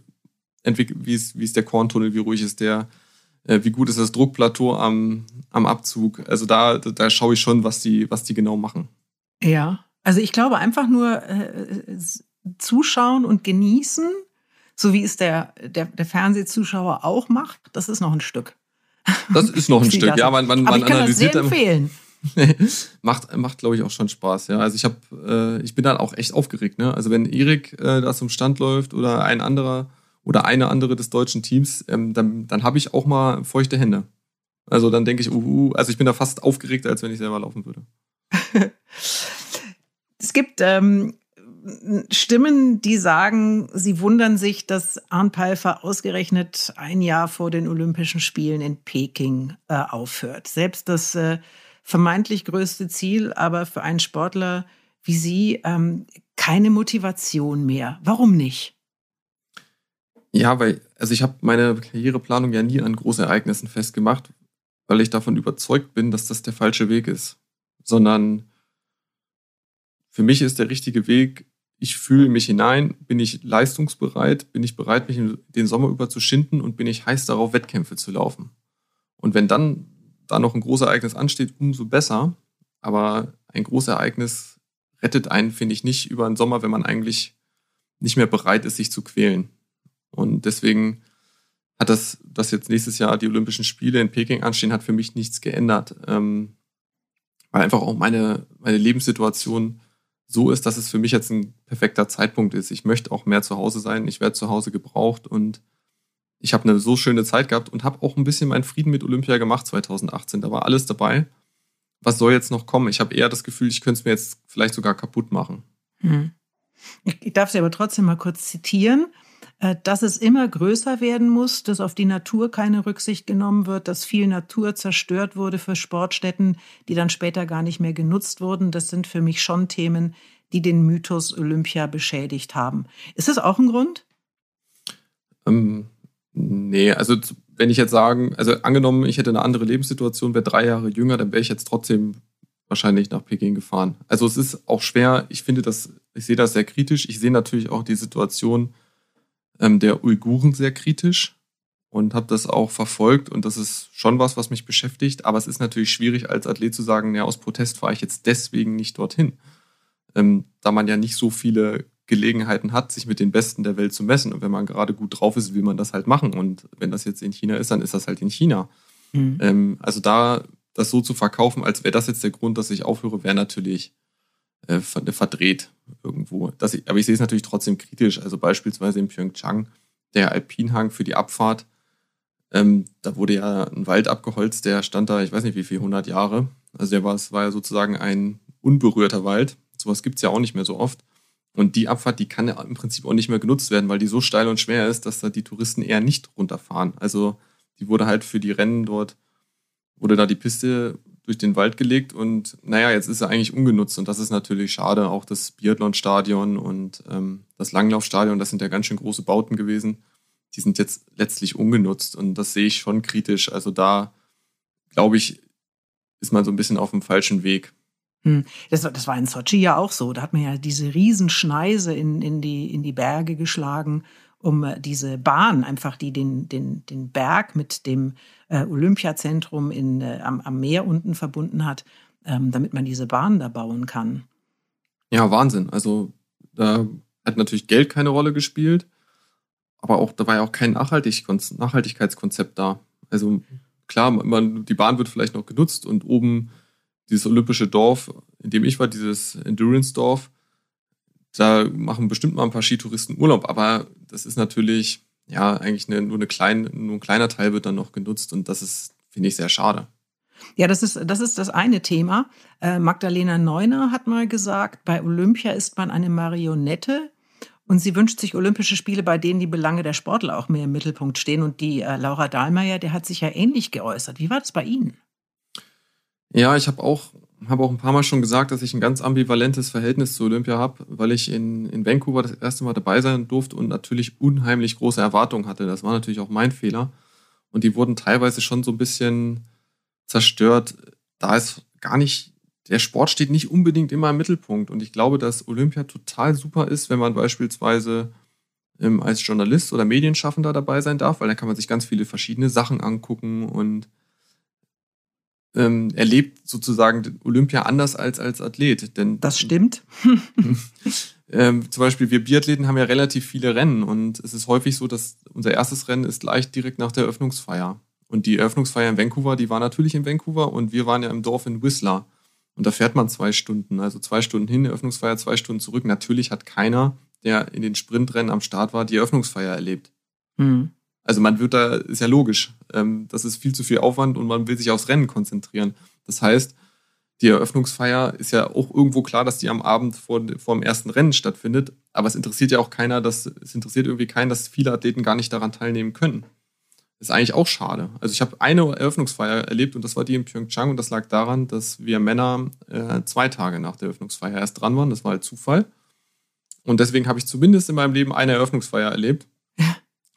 wie, ist, wie ist der Korntunnel, wie ruhig ist der, äh, wie gut ist das Druckplateau am, am Abzug. Also da, da schaue ich schon, was die, was die genau machen. Ja, also ich glaube einfach nur äh, zuschauen und genießen, so wie es der, der, der Fernsehzuschauer auch macht, das ist noch ein Stück. Das ist noch ein Stück, ja, man, man, man analysiert. Das sehr empfehlen. *laughs* macht, macht glaube ich, auch schon Spaß, ja. Also ich habe, äh, ich bin dann auch echt aufgeregt, ne? Also wenn Erik äh, da zum Stand läuft oder ein anderer oder eine andere des deutschen Teams, ähm, dann, dann habe ich auch mal feuchte Hände. Also dann denke ich, uh, uh, also ich bin da fast aufgeregter, als wenn ich selber laufen würde. *laughs* es gibt ähm, Stimmen, die sagen, sie wundern sich, dass Arndt Palfer ausgerechnet ein Jahr vor den Olympischen Spielen in Peking äh, aufhört. Selbst das äh, vermeintlich größte Ziel, aber für einen Sportler wie Sie ähm, keine Motivation mehr. Warum nicht? Ja, weil, also ich habe meine Karriereplanung ja nie an Großereignissen festgemacht, weil ich davon überzeugt bin, dass das der falsche Weg ist. Sondern für mich ist der richtige Weg, ich fühle mich hinein, bin ich leistungsbereit, bin ich bereit, mich den Sommer über zu schinden und bin ich heiß darauf, Wettkämpfe zu laufen. Und wenn dann da noch ein großes Ereignis ansteht, umso besser. Aber ein großes Ereignis rettet einen, finde ich, nicht über den Sommer, wenn man eigentlich nicht mehr bereit ist, sich zu quälen. Und deswegen hat das, dass jetzt nächstes Jahr die Olympischen Spiele in Peking anstehen, hat für mich nichts geändert. Ähm, weil einfach auch meine, meine Lebenssituation so ist, dass es für mich jetzt ein perfekter Zeitpunkt ist. Ich möchte auch mehr zu Hause sein. Ich werde zu Hause gebraucht und ich habe eine so schöne Zeit gehabt und habe auch ein bisschen meinen Frieden mit Olympia gemacht 2018. Da war alles dabei. Was soll jetzt noch kommen? Ich habe eher das Gefühl, ich könnte es mir jetzt vielleicht sogar kaputt machen. Hm. Ich darf Sie aber trotzdem mal kurz zitieren, dass es immer größer werden muss, dass auf die Natur keine Rücksicht genommen wird, dass viel Natur zerstört wurde für Sportstätten, die dann später gar nicht mehr genutzt wurden. Das sind für mich schon Themen, die den Mythos Olympia beschädigt haben. Ist das auch ein Grund? Ähm, Nee, also wenn ich jetzt sagen, also angenommen, ich hätte eine andere Lebenssituation, wäre drei Jahre jünger, dann wäre ich jetzt trotzdem wahrscheinlich nach Peking gefahren. Also es ist auch schwer, ich finde das, ich sehe das sehr kritisch. Ich sehe natürlich auch die Situation ähm, der Uiguren sehr kritisch und habe das auch verfolgt und das ist schon was, was mich beschäftigt. Aber es ist natürlich schwierig als Athlet zu sagen, ja, aus Protest fahre ich jetzt deswegen nicht dorthin. Ähm, da man ja nicht so viele Gelegenheiten hat, sich mit den Besten der Welt zu messen. Und wenn man gerade gut drauf ist, will man das halt machen. Und wenn das jetzt in China ist, dann ist das halt in China. Mhm. Ähm, also da das so zu verkaufen, als wäre das jetzt der Grund, dass ich aufhöre, wäre natürlich äh, verdreht irgendwo. Das, aber ich sehe es natürlich trotzdem kritisch. Also beispielsweise in Pyeongchang, der Alpinhang für die Abfahrt, ähm, da wurde ja ein Wald abgeholzt, der stand da, ich weiß nicht wie viel, 100 Jahre. Also der war, es war ja sozusagen ein unberührter Wald. Sowas gibt es ja auch nicht mehr so oft. Und die Abfahrt, die kann ja im Prinzip auch nicht mehr genutzt werden, weil die so steil und schwer ist, dass da die Touristen eher nicht runterfahren. Also die wurde halt für die Rennen dort, wurde da die Piste durch den Wald gelegt und naja, jetzt ist sie eigentlich ungenutzt und das ist natürlich schade. Auch das Biathlon-Stadion und ähm, das Langlaufstadion, das sind ja ganz schön große Bauten gewesen. Die sind jetzt letztlich ungenutzt und das sehe ich schon kritisch. Also da, glaube ich, ist man so ein bisschen auf dem falschen Weg. Hm. Das, das war in Sochi ja auch so. Da hat man ja diese Riesenschneise in, in, die, in die Berge geschlagen, um äh, diese Bahn einfach, die den, den, den Berg mit dem äh, Olympiazentrum in, äh, am, am Meer unten verbunden hat, ähm, damit man diese Bahn da bauen kann. Ja, Wahnsinn. Also da hat natürlich Geld keine Rolle gespielt, aber auch da war ja auch kein Nachhaltigkeitskonzept da. Also klar, man, die Bahn wird vielleicht noch genutzt und oben dieses olympische Dorf, in dem ich war, dieses Endurance-Dorf, da machen bestimmt mal ein paar Skitouristen Urlaub, aber das ist natürlich, ja, eigentlich eine, nur, eine klein, nur ein kleiner Teil wird dann noch genutzt und das ist, finde ich, sehr schade. Ja, das ist, das ist das eine Thema. Äh, Magdalena Neuner hat mal gesagt, bei Olympia ist man eine Marionette und sie wünscht sich Olympische Spiele, bei denen die Belange der Sportler auch mehr im Mittelpunkt stehen. Und die äh, Laura Dahlmeier, der hat sich ja ähnlich geäußert. Wie war das bei Ihnen? Ja, ich habe auch, hab auch ein paar Mal schon gesagt, dass ich ein ganz ambivalentes Verhältnis zu Olympia habe, weil ich in, in Vancouver das erste Mal dabei sein durfte und natürlich unheimlich große Erwartungen hatte. Das war natürlich auch mein Fehler. Und die wurden teilweise schon so ein bisschen zerstört, da es gar nicht, der Sport steht nicht unbedingt immer im Mittelpunkt. Und ich glaube, dass Olympia total super ist, wenn man beispielsweise ähm, als Journalist oder Medienschaffender dabei sein darf, weil dann kann man sich ganz viele verschiedene Sachen angucken und ähm, erlebt sozusagen Olympia anders als als Athlet. Denn das stimmt. *laughs* ähm, zum Beispiel wir Biathleten haben ja relativ viele Rennen und es ist häufig so, dass unser erstes Rennen ist gleich direkt nach der Eröffnungsfeier. Und die Eröffnungsfeier in Vancouver, die war natürlich in Vancouver und wir waren ja im Dorf in Whistler. Und da fährt man zwei Stunden, also zwei Stunden hin, Eröffnungsfeier, zwei Stunden zurück. Natürlich hat keiner, der in den Sprintrennen am Start war, die Eröffnungsfeier erlebt. Mhm. Also man wird da, ist ja logisch, ähm, das ist viel zu viel Aufwand und man will sich aufs Rennen konzentrieren. Das heißt, die Eröffnungsfeier ist ja auch irgendwo klar, dass die am Abend vor, vor dem ersten Rennen stattfindet. Aber es interessiert ja auch keiner, dass, es interessiert irgendwie keinen, dass viele Athleten gar nicht daran teilnehmen können. ist eigentlich auch schade. Also ich habe eine Eröffnungsfeier erlebt und das war die in Pyeongchang und das lag daran, dass wir Männer äh, zwei Tage nach der Eröffnungsfeier erst dran waren. Das war halt Zufall. Und deswegen habe ich zumindest in meinem Leben eine Eröffnungsfeier erlebt.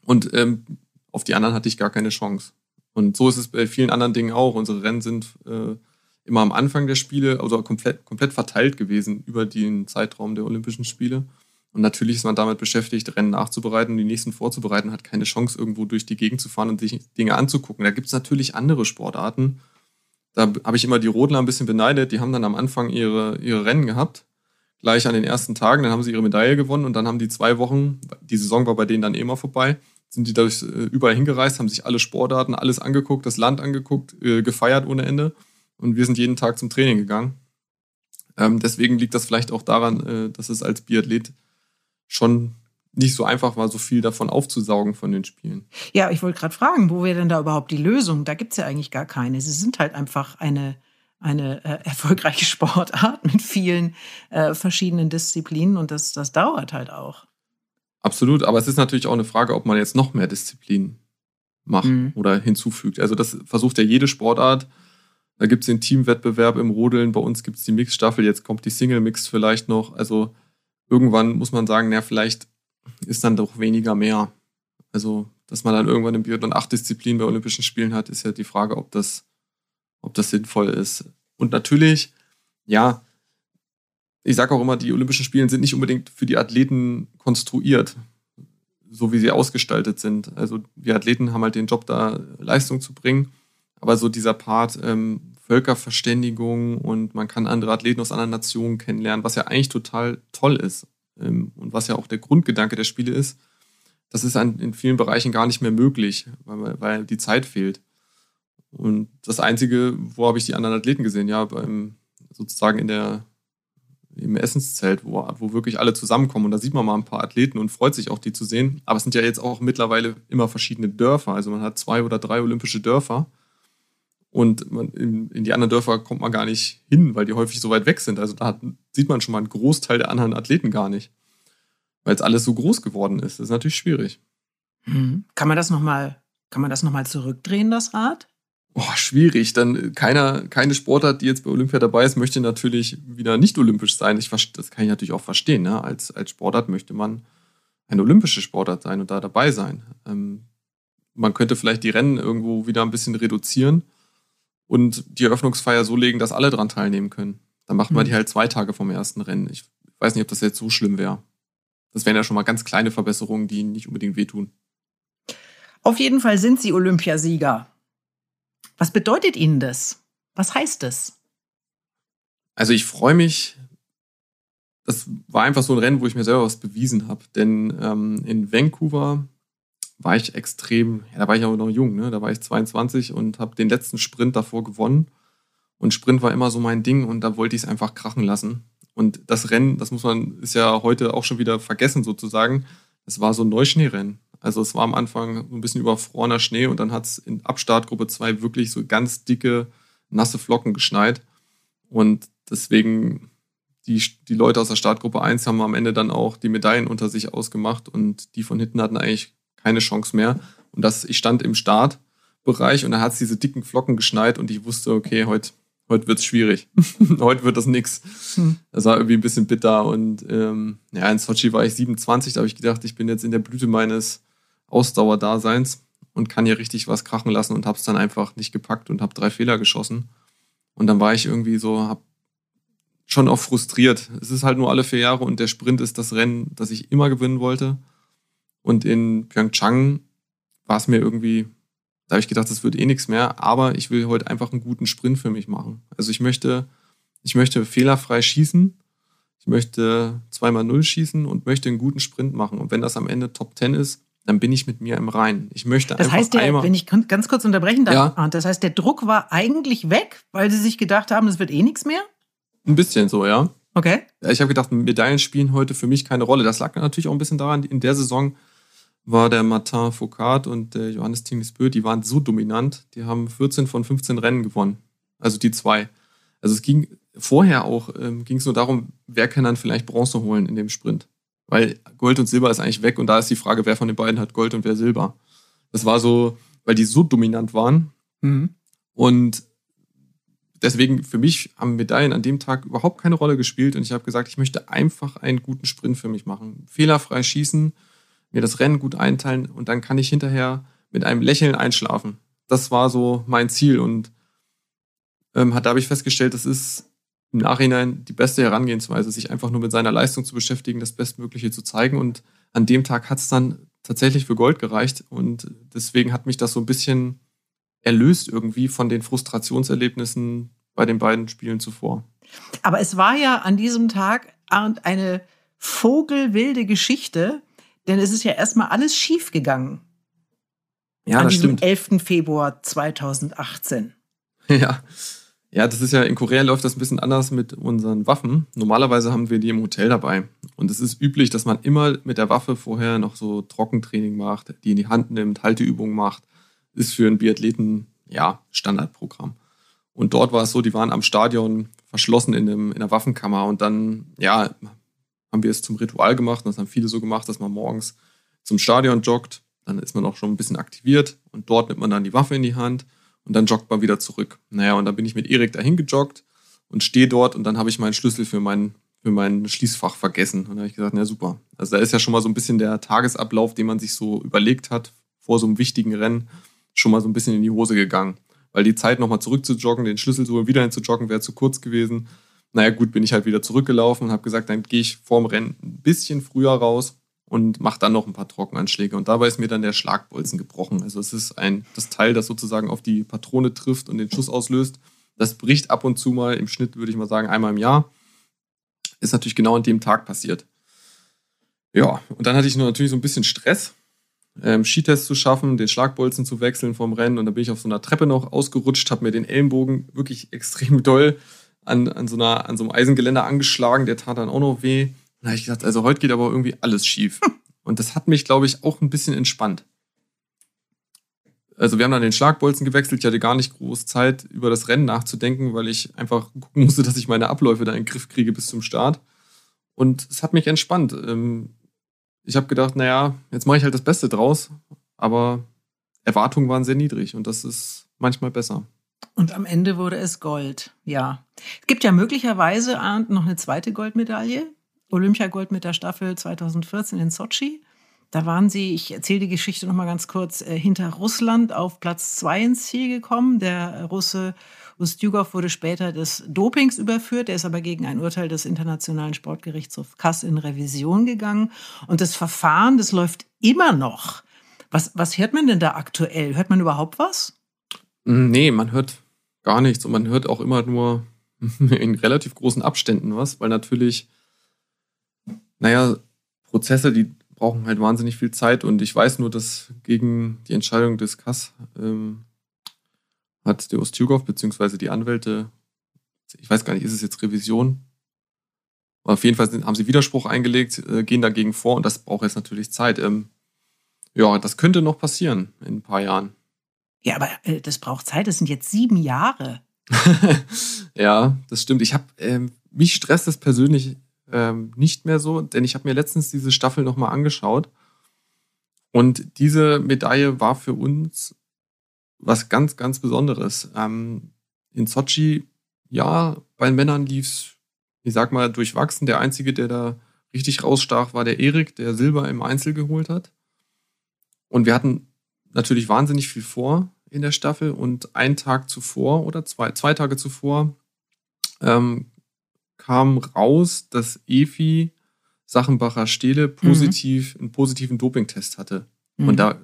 Und ähm, auf die anderen hatte ich gar keine Chance. Und so ist es bei vielen anderen Dingen auch. Unsere Rennen sind äh, immer am Anfang der Spiele, also komplett, komplett verteilt gewesen über den Zeitraum der Olympischen Spiele. Und natürlich ist man damit beschäftigt, Rennen nachzubereiten die nächsten vorzubereiten, hat keine Chance, irgendwo durch die Gegend zu fahren und sich Dinge anzugucken. Da gibt es natürlich andere Sportarten. Da habe ich immer die Rodler ein bisschen beneidet. Die haben dann am Anfang ihre, ihre Rennen gehabt, gleich an den ersten Tagen. Dann haben sie ihre Medaille gewonnen und dann haben die zwei Wochen, die Saison war bei denen dann eh immer vorbei, sind die dadurch äh, überall hingereist, haben sich alle Sportarten, alles angeguckt, das Land angeguckt, äh, gefeiert ohne Ende. Und wir sind jeden Tag zum Training gegangen. Ähm, deswegen liegt das vielleicht auch daran, äh, dass es als Biathlet schon nicht so einfach war, so viel davon aufzusaugen von den Spielen. Ja, ich wollte gerade fragen, wo wäre denn da überhaupt die Lösung? Da gibt es ja eigentlich gar keine. Sie sind halt einfach eine, eine äh, *laughs* erfolgreiche Sportart mit vielen äh, verschiedenen Disziplinen und das, das dauert halt auch. Absolut, aber es ist natürlich auch eine Frage, ob man jetzt noch mehr Disziplinen macht mhm. oder hinzufügt. Also das versucht ja jede Sportart. Da gibt es den Teamwettbewerb im Rodeln, bei uns gibt es die Mixstaffel, jetzt kommt die Single-Mix vielleicht noch. Also irgendwann muss man sagen, na, vielleicht ist dann doch weniger mehr. Also, dass man dann irgendwann im Biathlon acht Disziplinen bei Olympischen Spielen hat, ist ja die Frage, ob das, ob das sinnvoll ist. Und natürlich, ja, ich sage auch immer, die Olympischen Spiele sind nicht unbedingt für die Athleten konstruiert, so wie sie ausgestaltet sind. Also wir Athleten haben halt den Job, da Leistung zu bringen. Aber so dieser Part ähm, Völkerverständigung und man kann andere Athleten aus anderen Nationen kennenlernen, was ja eigentlich total toll ist ähm, und was ja auch der Grundgedanke der Spiele ist, das ist an, in vielen Bereichen gar nicht mehr möglich, weil, weil die Zeit fehlt. Und das Einzige, wo habe ich die anderen Athleten gesehen? Ja, beim, sozusagen in der im Essenszelt, wo, wo wirklich alle zusammenkommen. Und da sieht man mal ein paar Athleten und freut sich auch, die zu sehen. Aber es sind ja jetzt auch mittlerweile immer verschiedene Dörfer. Also man hat zwei oder drei olympische Dörfer. Und man, in, in, die anderen Dörfer kommt man gar nicht hin, weil die häufig so weit weg sind. Also da hat, sieht man schon mal einen Großteil der anderen Athleten gar nicht. Weil es alles so groß geworden ist. Das ist natürlich schwierig. Hm. Kann man das nochmal, kann man das nochmal zurückdrehen, das Rad? Oh, schwierig. Dann äh, keiner, keine Sportart, die jetzt bei Olympia dabei ist, möchte natürlich wieder nicht olympisch sein. Ich, das kann ich natürlich auch verstehen. Ne? Als, als Sportart möchte man eine olympische Sportart sein und da dabei sein. Ähm, man könnte vielleicht die Rennen irgendwo wieder ein bisschen reduzieren und die Eröffnungsfeier so legen, dass alle dran teilnehmen können. Dann macht man mhm. die halt zwei Tage vom ersten Rennen. Ich weiß nicht, ob das jetzt so schlimm wäre. Das wären ja schon mal ganz kleine Verbesserungen, die nicht unbedingt wehtun. Auf jeden Fall sind sie Olympiasieger. Was bedeutet Ihnen das? Was heißt das? Also ich freue mich. Das war einfach so ein Rennen, wo ich mir selber was bewiesen habe. Denn ähm, in Vancouver war ich extrem, ja, da war ich auch noch jung, ne? da war ich 22 und habe den letzten Sprint davor gewonnen. Und Sprint war immer so mein Ding und da wollte ich es einfach krachen lassen. Und das Rennen, das muss man, ist ja heute auch schon wieder vergessen sozusagen. Es war so ein Neuschneerennen. Also es war am Anfang so ein bisschen überfrorener Schnee und dann hat es in Abstartgruppe 2 wirklich so ganz dicke nasse Flocken geschneit. Und deswegen, die, die Leute aus der Startgruppe 1 haben am Ende dann auch die Medaillen unter sich ausgemacht und die von hinten hatten eigentlich keine Chance mehr. Und das, ich stand im Startbereich und da hat es diese dicken Flocken geschneit und ich wusste, okay, heute heute wird's schwierig. *laughs* heute wird das nix. Hm. Das war irgendwie ein bisschen bitter. Und ähm, ja, in Sochi war ich 27, da habe ich gedacht, ich bin jetzt in der Blüte meines Ausdauerdaseins und kann hier richtig was krachen lassen und habe es dann einfach nicht gepackt und habe drei Fehler geschossen. Und dann war ich irgendwie so, hab schon auch frustriert. Es ist halt nur alle vier Jahre und der Sprint ist das Rennen, das ich immer gewinnen wollte. Und in Pyeongchang war es mir irgendwie da habe ich gedacht, das wird eh nichts mehr, aber ich will heute einfach einen guten Sprint für mich machen. Also ich möchte, ich möchte fehlerfrei schießen, ich möchte zweimal Null schießen und möchte einen guten Sprint machen. Und wenn das am Ende Top 10 ist, dann bin ich mit mir im Reinen. Ich möchte das einfach heißt, der, einmal wenn ich ganz kurz unterbrechen darf, ja. das heißt, der Druck war eigentlich weg, weil sie sich gedacht haben, es wird eh nichts mehr? Ein bisschen so, ja. Okay. Ich habe gedacht, Medaillen spielen heute für mich keine Rolle. Das lag natürlich auch ein bisschen daran, in der Saison war der Martin Foucault und der Johannes Tingesbö, die waren so dominant, die haben 14 von 15 Rennen gewonnen. Also die zwei. Also es ging vorher auch, ähm, ging es nur darum, wer kann dann vielleicht Bronze holen in dem Sprint. Weil Gold und Silber ist eigentlich weg und da ist die Frage, wer von den beiden hat Gold und wer Silber. Das war so, weil die so dominant waren. Mhm. Und deswegen für mich haben Medaillen an dem Tag überhaupt keine Rolle gespielt und ich habe gesagt, ich möchte einfach einen guten Sprint für mich machen. Fehlerfrei schießen, mir das Rennen gut einteilen und dann kann ich hinterher mit einem Lächeln einschlafen. Das war so mein Ziel und ähm, da habe ich festgestellt, das ist im Nachhinein die beste Herangehensweise, sich einfach nur mit seiner Leistung zu beschäftigen, das Bestmögliche zu zeigen. Und an dem Tag hat es dann tatsächlich für Gold gereicht. Und deswegen hat mich das so ein bisschen erlöst irgendwie von den Frustrationserlebnissen bei den beiden Spielen zuvor. Aber es war ja an diesem Tag eine vogelwilde Geschichte, denn es ist ja erstmal alles schief gegangen. Ja, an das diesem stimmt. 11. Februar 2018. *laughs* Ja. Ja, das ist ja, in Korea läuft das ein bisschen anders mit unseren Waffen. Normalerweise haben wir die im Hotel dabei. Und es ist üblich, dass man immer mit der Waffe vorher noch so Trockentraining macht, die in die Hand nimmt, Halteübungen macht. Ist für einen Biathleten, ja, Standardprogramm. Und dort war es so, die waren am Stadion verschlossen in, einem, in einer Waffenkammer und dann, ja, haben wir es zum Ritual gemacht. Und das haben viele so gemacht, dass man morgens zum Stadion joggt. Dann ist man auch schon ein bisschen aktiviert und dort nimmt man dann die Waffe in die Hand und dann joggt man wieder zurück. Naja, und dann bin ich mit Erik dahin gejoggt und stehe dort und dann habe ich meinen Schlüssel für mein, für mein Schließfach vergessen. Und dann habe ich gesagt, na super. Also da ist ja schon mal so ein bisschen der Tagesablauf, den man sich so überlegt hat vor so einem wichtigen Rennen, schon mal so ein bisschen in die Hose gegangen. Weil die Zeit nochmal zurück zu joggen, den Schlüssel so wieder hinzujoggen, wäre zu kurz gewesen. Naja, gut, bin ich halt wieder zurückgelaufen und habe gesagt, dann gehe ich vorm Rennen ein bisschen früher raus und mache dann noch ein paar Trockenanschläge. Und dabei ist mir dann der Schlagbolzen gebrochen. Also es ist ein, das Teil, das sozusagen auf die Patrone trifft und den Schuss auslöst. Das bricht ab und zu mal, im Schnitt würde ich mal sagen, einmal im Jahr. Ist natürlich genau an dem Tag passiert. Ja, und dann hatte ich natürlich so ein bisschen Stress, ähm, Skitest zu schaffen, den Schlagbolzen zu wechseln vom Rennen. Und dann bin ich auf so einer Treppe noch ausgerutscht, habe mir den Ellenbogen wirklich *laughs* extrem doll an, an, so einer, an so einem Eisengeländer angeschlagen, der tat dann auch noch weh. Da habe ich gedacht, also heute geht aber irgendwie alles schief. *laughs* Und das hat mich, glaube ich, auch ein bisschen entspannt. Also wir haben dann den Schlagbolzen gewechselt. Ich hatte gar nicht groß Zeit, über das Rennen nachzudenken, weil ich einfach gucken musste, dass ich meine Abläufe da in den Griff kriege bis zum Start. Und es hat mich entspannt. Ähm, ich habe gedacht, naja, jetzt mache ich halt das Beste draus. Aber Erwartungen waren sehr niedrig und das ist manchmal besser. Und am Ende wurde es Gold, ja. Es gibt ja möglicherweise Arndt, noch eine zweite Goldmedaille. Olympiagold mit der Staffel 2014 in Sochi. Da waren sie, ich erzähle die Geschichte noch mal ganz kurz, äh, hinter Russland auf Platz zwei ins Ziel gekommen. Der Russe Ustjugov wurde später des Dopings überführt. Er ist aber gegen ein Urteil des Internationalen Sportgerichtshofs Kass in Revision gegangen. Und das Verfahren, das läuft immer noch. Was, was hört man denn da aktuell? Hört man überhaupt was? Nee, man hört gar nichts und man hört auch immer nur *laughs* in relativ großen Abständen was, weil natürlich, naja, Prozesse, die brauchen halt wahnsinnig viel Zeit und ich weiß nur, dass gegen die Entscheidung des Kass ähm, hat der Ostjugov beziehungsweise die Anwälte, ich weiß gar nicht, ist es jetzt Revision? Auf jeden Fall haben sie Widerspruch eingelegt, äh, gehen dagegen vor und das braucht jetzt natürlich Zeit. Ähm, ja, das könnte noch passieren in ein paar Jahren. Ja, aber äh, das braucht Zeit. Das sind jetzt sieben Jahre. *laughs* ja, das stimmt. Ich habe ähm, mich stresst es persönlich ähm, nicht mehr so, denn ich habe mir letztens diese Staffel nochmal angeschaut. Und diese Medaille war für uns was ganz, ganz Besonderes. Ähm, in Sochi, ja, bei den Männern lief es, ich sag mal, durchwachsen. Der Einzige, der da richtig rausstach, war der Erik, der Silber im Einzel geholt hat. Und wir hatten natürlich wahnsinnig viel vor in der Staffel und einen Tag zuvor oder zwei, zwei Tage zuvor ähm, kam raus, dass Efi Sachenbacher Stele mhm. positiv, mhm. einen positiven Dopingtest hatte. Mhm. Und da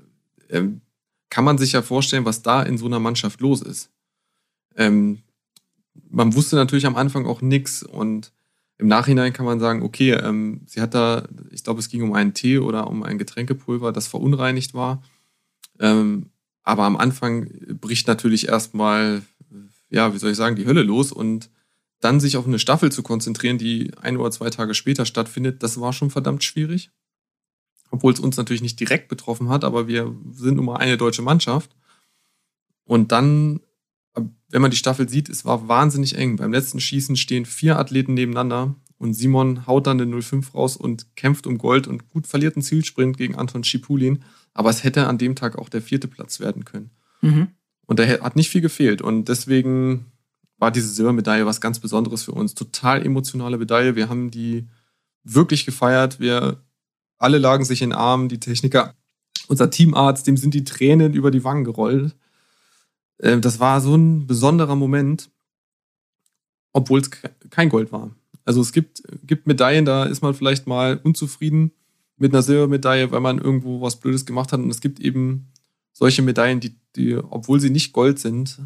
ähm, kann man sich ja vorstellen, was da in so einer Mannschaft los ist. Ähm, man wusste natürlich am Anfang auch nichts und im Nachhinein kann man sagen, okay, ähm, sie hat da, ich glaube, es ging um einen Tee oder um ein Getränkepulver, das verunreinigt war. Ähm, aber am Anfang bricht natürlich erstmal, ja, wie soll ich sagen, die Hölle los und dann sich auf eine Staffel zu konzentrieren, die ein oder zwei Tage später stattfindet, das war schon verdammt schwierig. Obwohl es uns natürlich nicht direkt betroffen hat, aber wir sind nun mal eine deutsche Mannschaft. Und dann, wenn man die Staffel sieht, es war wahnsinnig eng. Beim letzten Schießen stehen vier Athleten nebeneinander und Simon haut dann den 05 raus und kämpft um Gold und gut verliert einen Zielsprint gegen Anton Schipulin. Aber es hätte an dem Tag auch der vierte Platz werden können. Mhm. Und da hat nicht viel gefehlt. Und deswegen war diese Silbermedaille was ganz Besonderes für uns. Total emotionale Medaille. Wir haben die wirklich gefeiert. Wir alle lagen sich in den Armen, die Techniker. Unser Teamarzt, dem sind die Tränen über die Wangen gerollt. Ähm, das war so ein besonderer Moment, obwohl es kein Gold war. Also es gibt, gibt Medaillen, da ist man vielleicht mal unzufrieden mit einer Silbermedaille, weil man irgendwo was Blödes gemacht hat. Und es gibt eben solche Medaillen, die, die obwohl sie nicht Gold sind,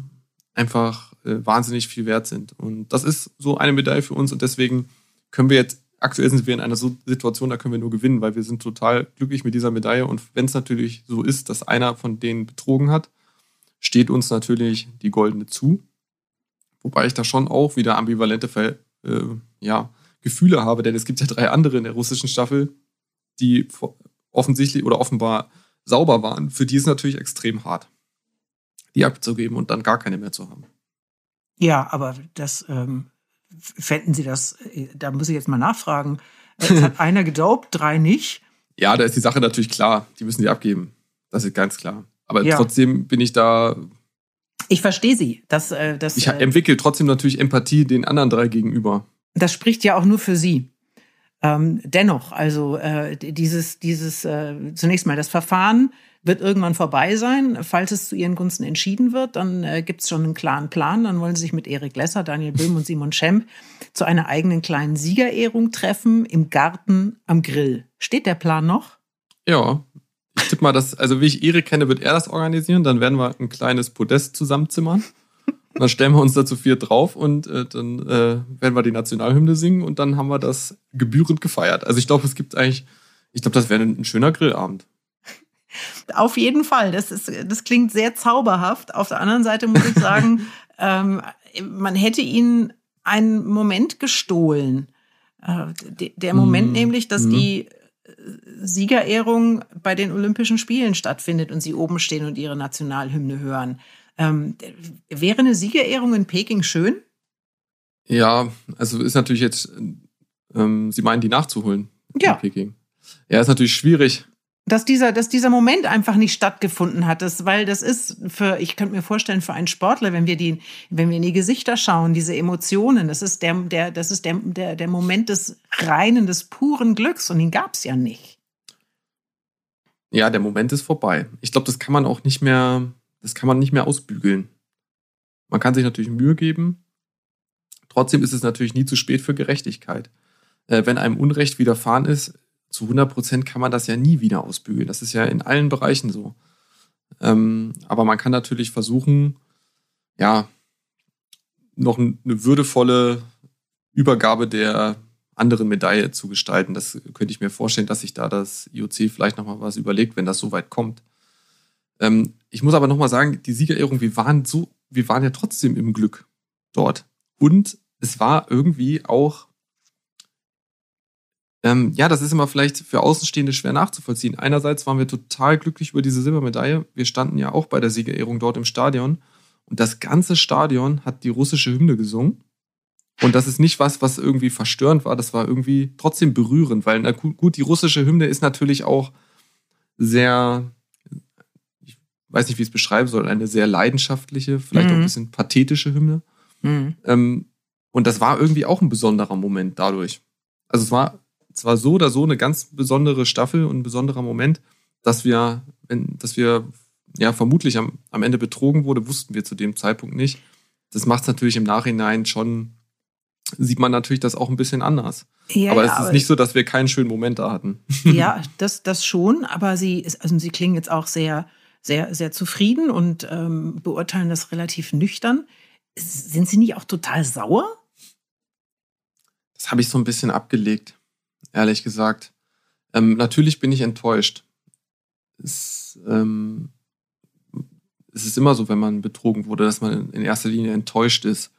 einfach äh, wahnsinnig viel wert sind. Und das ist so eine Medaille für uns und deswegen können wir jetzt, aktuell sind wir in einer Situation, da können wir nur gewinnen, weil wir sind total glücklich mit dieser Medaille und wenn es natürlich so ist, dass einer von denen betrogen hat, steht uns natürlich die goldene zu. Wobei ich da schon auch wieder ambivalente Ver äh, ja, Gefühle habe, denn es gibt ja drei andere in der russischen Staffel, die offensichtlich oder offenbar sauber waren. Für die ist es natürlich extrem hart, die abzugeben und dann gar keine mehr zu haben. Ja, aber das ähm, fänden Sie das, äh, da muss ich jetzt mal nachfragen. Es *laughs* hat einer gedopt, drei nicht. Ja, da ist die Sache natürlich klar. Die müssen die abgeben. Das ist ganz klar. Aber ja. trotzdem bin ich da. Ich verstehe Sie. Das, äh, das, ich äh, entwickle trotzdem natürlich Empathie den anderen drei gegenüber. Das spricht ja auch nur für Sie. Ähm, dennoch, also äh, dieses, dieses äh, zunächst mal das Verfahren wird irgendwann vorbei sein. Falls es zu ihren Gunsten entschieden wird, dann äh, gibt es schon einen klaren Plan. Dann wollen sie sich mit Erik Lesser, Daniel Böhm und Simon Schemp zu einer eigenen kleinen Siegerehrung treffen im Garten am Grill. Steht der Plan noch? Ja. Ich tippe mal, dass, also wie ich Erik kenne, wird er das organisieren. Dann werden wir ein kleines Podest zusammenzimmern. Dann stellen wir uns da zu vier drauf und äh, dann äh, werden wir die Nationalhymne singen und dann haben wir das gebührend gefeiert. Also ich glaube, es gibt eigentlich, ich glaube, das wäre ein, ein schöner Grillabend. Auf jeden Fall. Das, ist, das klingt sehr zauberhaft. Auf der anderen Seite muss ich sagen, *laughs* ähm, man hätte ihnen einen Moment gestohlen. Äh, der Moment mm. nämlich, dass mm. die äh, Siegerehrung bei den Olympischen Spielen stattfindet und sie oben stehen und ihre Nationalhymne hören. Ähm, wäre eine Siegerehrung in Peking schön? Ja, also ist natürlich jetzt, ähm, Sie meinen, die nachzuholen ja. in Peking. Ja, ist natürlich schwierig dass dieser, dass dieser Moment einfach nicht stattgefunden hat. Das, weil das ist für, ich könnte mir vorstellen, für einen Sportler, wenn wir die, wenn wir in die Gesichter schauen, diese Emotionen, das ist der, der, das ist der, der, der Moment des reinen, des puren Glücks und den gab es ja nicht. Ja, der Moment ist vorbei. Ich glaube, das kann man auch nicht mehr, das kann man nicht mehr ausbügeln. Man kann sich natürlich Mühe geben. Trotzdem ist es natürlich nie zu spät für Gerechtigkeit. Äh, wenn einem Unrecht widerfahren ist, zu 100 Prozent kann man das ja nie wieder ausbügeln. Das ist ja in allen Bereichen so. Ähm, aber man kann natürlich versuchen, ja, noch eine würdevolle Übergabe der anderen Medaille zu gestalten. Das könnte ich mir vorstellen, dass sich da das IOC vielleicht nochmal was überlegt, wenn das so weit kommt. Ähm, ich muss aber nochmal sagen, die Siegerehrung, wir waren so, wir waren ja trotzdem im Glück dort. Und es war irgendwie auch ähm, ja, das ist immer vielleicht für Außenstehende schwer nachzuvollziehen. Einerseits waren wir total glücklich über diese Silbermedaille. Wir standen ja auch bei der Siegerehrung dort im Stadion und das ganze Stadion hat die russische Hymne gesungen. Und das ist nicht was, was irgendwie verstörend war, das war irgendwie trotzdem berührend, weil na gut, die russische Hymne ist natürlich auch sehr, ich weiß nicht, wie ich es beschreiben soll, eine sehr leidenschaftliche, vielleicht mhm. auch ein bisschen pathetische Hymne. Mhm. Ähm, und das war irgendwie auch ein besonderer Moment dadurch. Also es war zwar so oder so eine ganz besondere Staffel und ein besonderer Moment, dass wir, wenn, dass wir ja vermutlich am, am Ende betrogen wurde, wussten wir zu dem Zeitpunkt nicht. Das macht es natürlich im Nachhinein schon, sieht man natürlich das auch ein bisschen anders. Ja, aber es ja, ist aber nicht so, dass wir keinen schönen Moment da hatten. *laughs* Ja, das, das schon, aber sie, ist, also sie klingen jetzt auch sehr, sehr, sehr zufrieden und ähm, beurteilen das relativ nüchtern. Sind sie nicht auch total sauer? Das habe ich so ein bisschen abgelegt, ehrlich gesagt. Ähm, natürlich bin ich enttäuscht. Es, ähm, es ist immer so, wenn man betrogen wurde, dass man in erster Linie enttäuscht ist.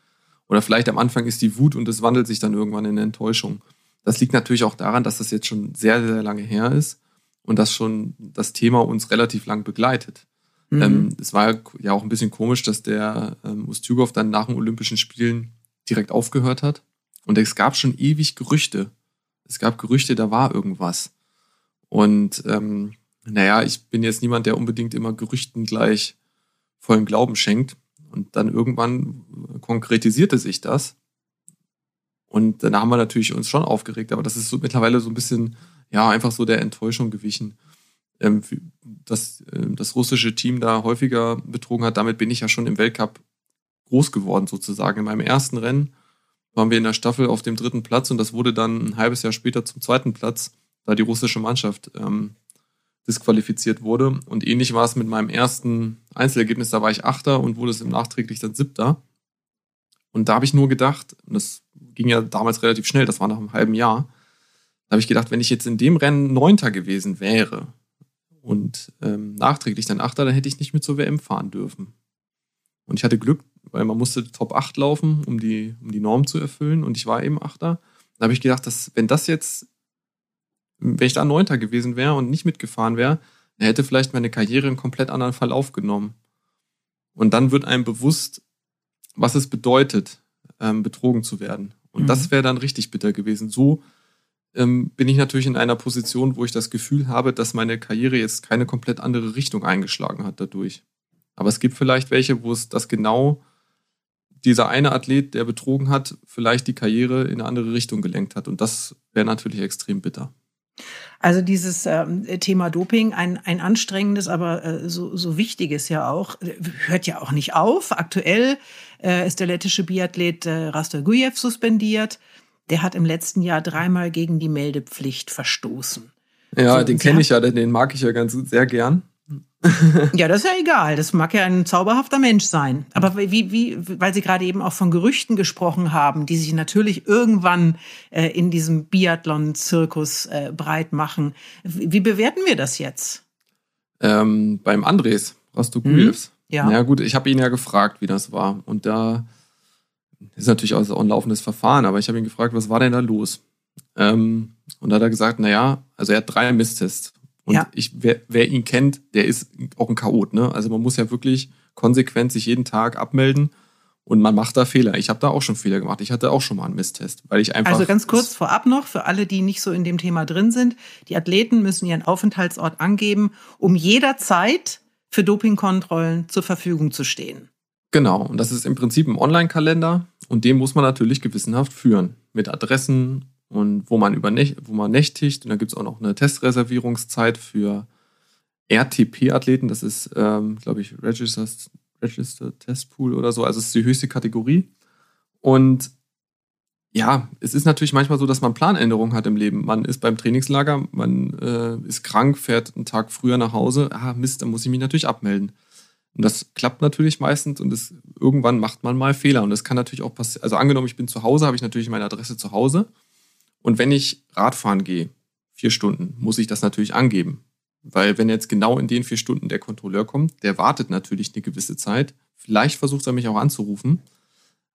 Oder vielleicht am Anfang ist die Wut und es wandelt sich dann irgendwann in Enttäuschung. Das liegt natürlich auch daran, dass das jetzt schon sehr, sehr lange her ist und dass schon das Thema uns relativ lang begleitet. Mhm. Ähm, es war ja auch ein bisschen komisch, dass der ähm, Ustjugov dann nach den Olympischen Spielen direkt aufgehört hat. Und es gab schon ewig Gerüchte. Es gab Gerüchte, da war irgendwas. Und ähm, naja, ich bin jetzt niemand, der unbedingt immer Gerüchten gleich vollen Glauben schenkt. Und dann irgendwann konkretisierte sich das. Und dann haben wir natürlich uns schon aufgeregt, aber das ist so mittlerweile so ein bisschen, ja, einfach so der Enttäuschung gewichen. Ähm, dass äh, das russische Team da häufiger betrogen hat, damit bin ich ja schon im Weltcup groß geworden, sozusagen. In meinem ersten Rennen waren wir in der Staffel auf dem dritten Platz und das wurde dann ein halbes Jahr später zum zweiten Platz, da die russische Mannschaft ähm, disqualifiziert wurde. Und ähnlich war es mit meinem ersten Einzelergebnis, da war ich Achter und wurde es im nachträglich dann Siebter. Und da habe ich nur gedacht, und das ging ja damals relativ schnell, das war nach einem halben Jahr, da habe ich gedacht, wenn ich jetzt in dem Rennen Neunter gewesen wäre und ähm, nachträglich dann Achter, dann hätte ich nicht mit zur WM fahren dürfen. Und ich hatte Glück, weil man musste Top 8 laufen, um die, um die Norm zu erfüllen. Und ich war eben Achter. Da habe ich gedacht, dass, wenn das jetzt, wenn ich da Neunter gewesen wäre und nicht mitgefahren wäre, dann hätte vielleicht meine Karriere einen komplett anderen Verlauf genommen. Und dann wird einem bewusst, was es bedeutet, ähm, betrogen zu werden. Und mhm. das wäre dann richtig bitter gewesen. So ähm, bin ich natürlich in einer Position, wo ich das Gefühl habe, dass meine Karriere jetzt keine komplett andere Richtung eingeschlagen hat dadurch. Aber es gibt vielleicht welche, wo es das genau dieser eine Athlet, der betrogen hat, vielleicht die Karriere in eine andere Richtung gelenkt hat. Und das wäre natürlich extrem bitter. Also dieses ähm, Thema Doping, ein, ein anstrengendes, aber äh, so, so wichtiges ja auch, hört ja auch nicht auf. Aktuell äh, ist der lettische Biathlet äh, Rastogujew suspendiert. Der hat im letzten Jahr dreimal gegen die Meldepflicht verstoßen. Ja, so, den kenne ich ja, den mag ich ja ganz sehr gern ja, das ist ja egal. Das mag ja ein zauberhafter Mensch sein. Aber wie, wie, weil Sie gerade eben auch von Gerüchten gesprochen haben, die sich natürlich irgendwann äh, in diesem Biathlon-Zirkus äh, breit machen. Wie, wie, bewerten wir das jetzt? Ähm, beim Andres Rostogujevs. Mhm, ja. ja, gut, ich habe ihn ja gefragt, wie das war. Und da ist natürlich auch ein laufendes Verfahren, aber ich habe ihn gefragt, was war denn da los? Ähm, und da hat er gesagt, naja, also er hat drei Misstests und ja. ich, wer, wer ihn kennt, der ist auch ein Chaot. Ne? Also man muss ja wirklich konsequent sich jeden Tag abmelden und man macht da Fehler. Ich habe da auch schon Fehler gemacht. Ich hatte auch schon mal einen Misstest, weil ich einfach. Also ganz kurz vorab noch, für alle, die nicht so in dem Thema drin sind, die Athleten müssen ihren Aufenthaltsort angeben, um jederzeit für Dopingkontrollen zur Verfügung zu stehen. Genau, und das ist im Prinzip ein Online-Kalender und den muss man natürlich gewissenhaft führen. Mit Adressen und wo man über wo man nächtigt. Und da gibt es auch noch eine Testreservierungszeit für RTP-Athleten. Das ist, ähm, glaube ich, Registered, Registered Test Pool oder so. Also es ist die höchste Kategorie. Und ja, es ist natürlich manchmal so, dass man Planänderungen hat im Leben. Man ist beim Trainingslager, man äh, ist krank, fährt einen Tag früher nach Hause. Ah, Mist, dann muss ich mich natürlich abmelden. Und das klappt natürlich meistens und es, irgendwann macht man mal Fehler. Und das kann natürlich auch passieren. Also angenommen, ich bin zu Hause, habe ich natürlich meine Adresse zu Hause. Und wenn ich Radfahren gehe, vier Stunden, muss ich das natürlich angeben. Weil wenn jetzt genau in den vier Stunden der Kontrolleur kommt, der wartet natürlich eine gewisse Zeit. Vielleicht versucht er mich auch anzurufen,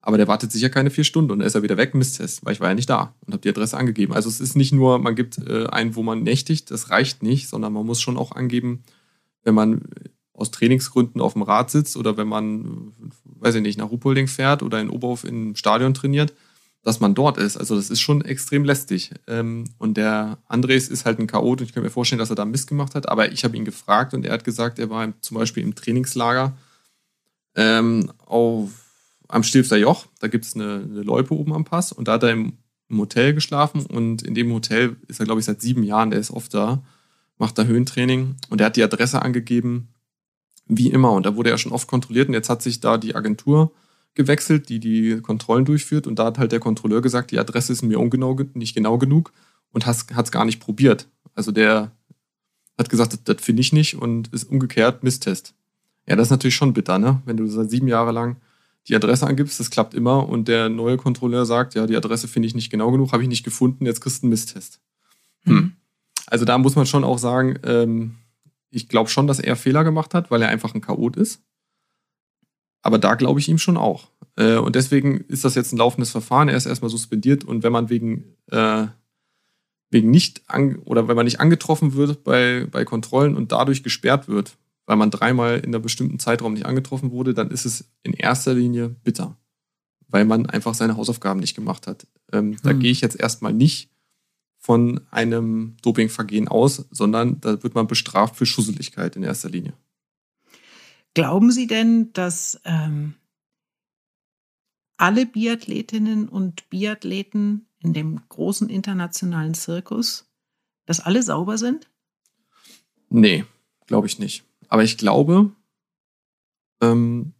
aber der wartet sicher keine vier Stunden und dann ist er wieder weg, Misstest, weil ich war ja nicht da und habe die Adresse angegeben. Also es ist nicht nur, man gibt äh, ein, wo man nächtigt, das reicht nicht, sondern man muss schon auch angeben, wenn man aus Trainingsgründen auf dem Rad sitzt oder wenn man, weiß ich nicht, nach Ruhpolding fährt oder in Oberhof im Stadion trainiert, dass man dort ist. Also das ist schon extrem lästig. Ähm, und der Andres ist halt ein Chaot und ich kann mir vorstellen, dass er da Mist gemacht hat. Aber ich habe ihn gefragt und er hat gesagt, er war zum Beispiel im Trainingslager ähm, auf, am Stilfter Joch. Da gibt es eine, eine Loipe oben am Pass und da hat er im, im Hotel geschlafen und in dem Hotel ist er, glaube ich, seit sieben Jahren. Der ist oft da, macht da Höhentraining und er hat die Adresse angegeben, wie immer. Und da wurde er schon oft kontrolliert und jetzt hat sich da die Agentur gewechselt, die die Kontrollen durchführt. Und da hat halt der Kontrolleur gesagt, die Adresse ist mir ungenau, nicht genau genug und hat es gar nicht probiert. Also der hat gesagt, das, das finde ich nicht und ist umgekehrt Misstest. Ja, das ist natürlich schon bitter, ne? Wenn du seit sieben Jahre lang die Adresse angibst, das klappt immer und der neue Kontrolleur sagt, ja, die Adresse finde ich nicht genau genug, habe ich nicht gefunden, jetzt kriegst du einen Misstest. Hm. Mhm. Also da muss man schon auch sagen, ähm, ich glaube schon, dass er Fehler gemacht hat, weil er einfach ein Chaot ist. Aber da glaube ich ihm schon auch. Äh, und deswegen ist das jetzt ein laufendes Verfahren. Er ist erstmal suspendiert und wenn man wegen, äh, wegen nicht an, oder wenn man nicht angetroffen wird bei, bei Kontrollen und dadurch gesperrt wird, weil man dreimal in einem bestimmten Zeitraum nicht angetroffen wurde, dann ist es in erster Linie bitter, weil man einfach seine Hausaufgaben nicht gemacht hat. Ähm, hm. Da gehe ich jetzt erstmal nicht von einem Dopingvergehen aus, sondern da wird man bestraft für Schusseligkeit in erster Linie. Glauben Sie denn, dass ähm, alle Biathletinnen und Biathleten in dem großen internationalen Zirkus, dass alle sauber sind? Nee, glaube ich nicht. Aber ich glaube, ähm,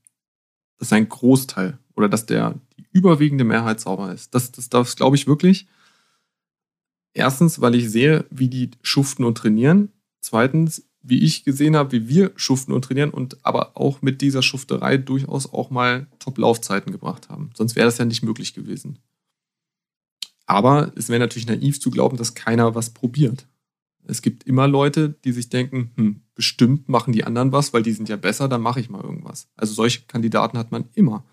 dass ein Großteil oder dass der die überwiegende Mehrheit sauber ist. Das, das, das glaube ich wirklich. Erstens, weil ich sehe, wie die schuften und trainieren. Zweitens, wie ich gesehen habe, wie wir schuften und trainieren und aber auch mit dieser Schufterei durchaus auch mal Top-Laufzeiten gebracht haben. Sonst wäre das ja nicht möglich gewesen. Aber es wäre natürlich naiv zu glauben, dass keiner was probiert. Es gibt immer Leute, die sich denken, hm, bestimmt machen die anderen was, weil die sind ja besser, dann mache ich mal irgendwas. Also solche Kandidaten hat man immer.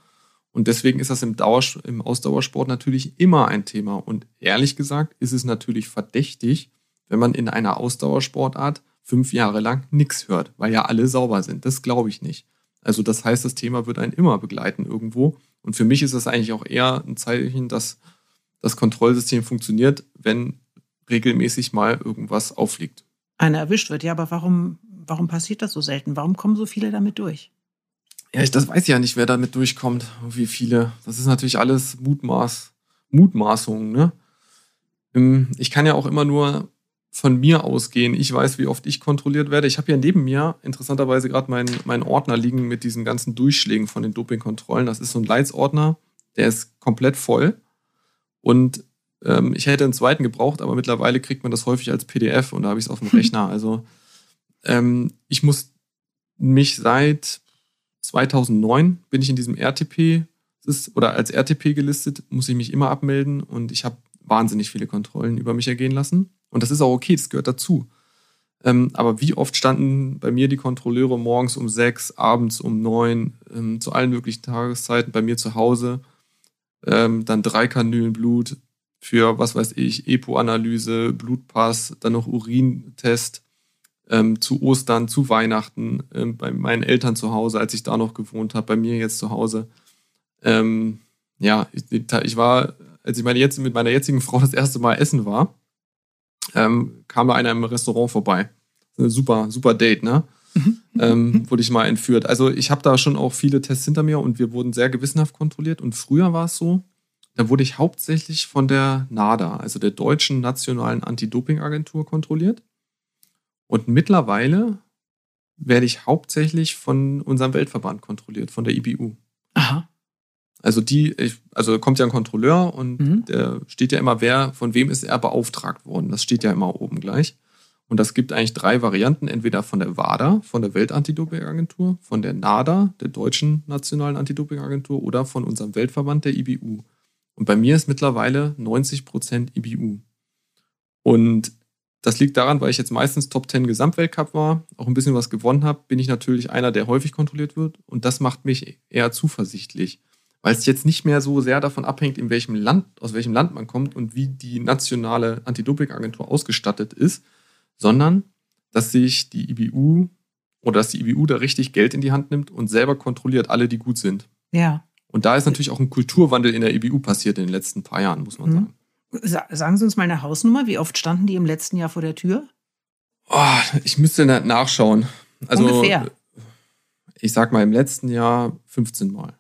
Und deswegen ist das im, Dauer, im Ausdauersport natürlich immer ein Thema. Und ehrlich gesagt ist es natürlich verdächtig, wenn man in einer Ausdauersportart fünf Jahre lang nichts hört, weil ja alle sauber sind. Das glaube ich nicht. Also das heißt, das Thema wird einen immer begleiten irgendwo. Und für mich ist das eigentlich auch eher ein Zeichen, dass das Kontrollsystem funktioniert, wenn regelmäßig mal irgendwas auffliegt. Einer erwischt wird, ja, aber warum, warum passiert das so selten? Warum kommen so viele damit durch? Ja, ich das weiß ja nicht, wer damit durchkommt, wie viele. Das ist natürlich alles Mutmaß, Mutmaßungen, ne? Ähm, ich kann ja auch immer nur von mir ausgehen. Ich weiß, wie oft ich kontrolliert werde. Ich habe ja neben mir interessanterweise gerade meinen mein Ordner liegen mit diesen ganzen Durchschlägen von den Dopingkontrollen. Das ist so ein Leitsordner, der ist komplett voll. Und ähm, ich hätte einen zweiten gebraucht, aber mittlerweile kriegt man das häufig als PDF und da habe ich es auf dem *laughs* Rechner. Also ähm, ich muss mich seit 2009 bin ich in diesem RTP oder als RTP gelistet, muss ich mich immer abmelden und ich habe wahnsinnig viele Kontrollen über mich ergehen lassen. Und das ist auch okay, das gehört dazu. Ähm, aber wie oft standen bei mir die Kontrolleure morgens um sechs, abends um neun, ähm, zu allen möglichen Tageszeiten bei mir zu Hause, ähm, dann drei Kanülen Blut für, was weiß ich, EPO-Analyse, Blutpass, dann noch Urintest, ähm, zu Ostern, zu Weihnachten, ähm, bei meinen Eltern zu Hause, als ich da noch gewohnt habe, bei mir jetzt zu Hause. Ähm, ja, ich, ich war, als ich meine jetzt mit meiner jetzigen Frau das erste Mal essen war, ähm, kam da einer im Restaurant vorbei. Super, super Date, ne? Mhm. ähm, wurde ich mal entführt. Also ich habe da schon auch viele Tests hinter mir und wir wurden sehr gewissenhaft kontrolliert. Und früher war es so, da wurde ich hauptsächlich von der NADA, also der Deutschen Nationalen Anti-Doping-Agentur, kontrolliert. Und mittlerweile werde ich hauptsächlich von unserem Weltverband kontrolliert, von der IBU. Also die, also kommt ja ein Kontrolleur und mhm. der steht ja immer, wer, von wem ist er beauftragt worden. Das steht ja immer oben gleich. Und das gibt eigentlich drei Varianten, entweder von der WADA, von der Weltantidopingagentur, von der NADA, der Deutschen Nationalen Antidopingagentur oder von unserem Weltverband der IBU. Und bei mir ist mittlerweile 90 Prozent IBU. Und das liegt daran, weil ich jetzt meistens Top 10 Gesamtweltcup war, auch ein bisschen was gewonnen habe, bin ich natürlich einer, der häufig kontrolliert wird. Und das macht mich eher zuversichtlich weil es jetzt nicht mehr so sehr davon abhängt, in welchem Land, aus welchem Land man kommt und wie die nationale Anti-Doping-Agentur ausgestattet ist, sondern dass sich die IBU oder dass die IBU da richtig Geld in die Hand nimmt und selber kontrolliert alle, die gut sind. Ja. Und da ist natürlich auch ein Kulturwandel in der IBU passiert in den letzten paar Jahren, muss man Mhm. sagen. Sa- Sagen Sie uns mal eine Hausnummer. Wie oft standen die im letzten Jahr vor der Tür? Oh, ich müsste na- nachschauen. Also, Ungefähr. ich sag mal, im letzten Jahr 15 Mal.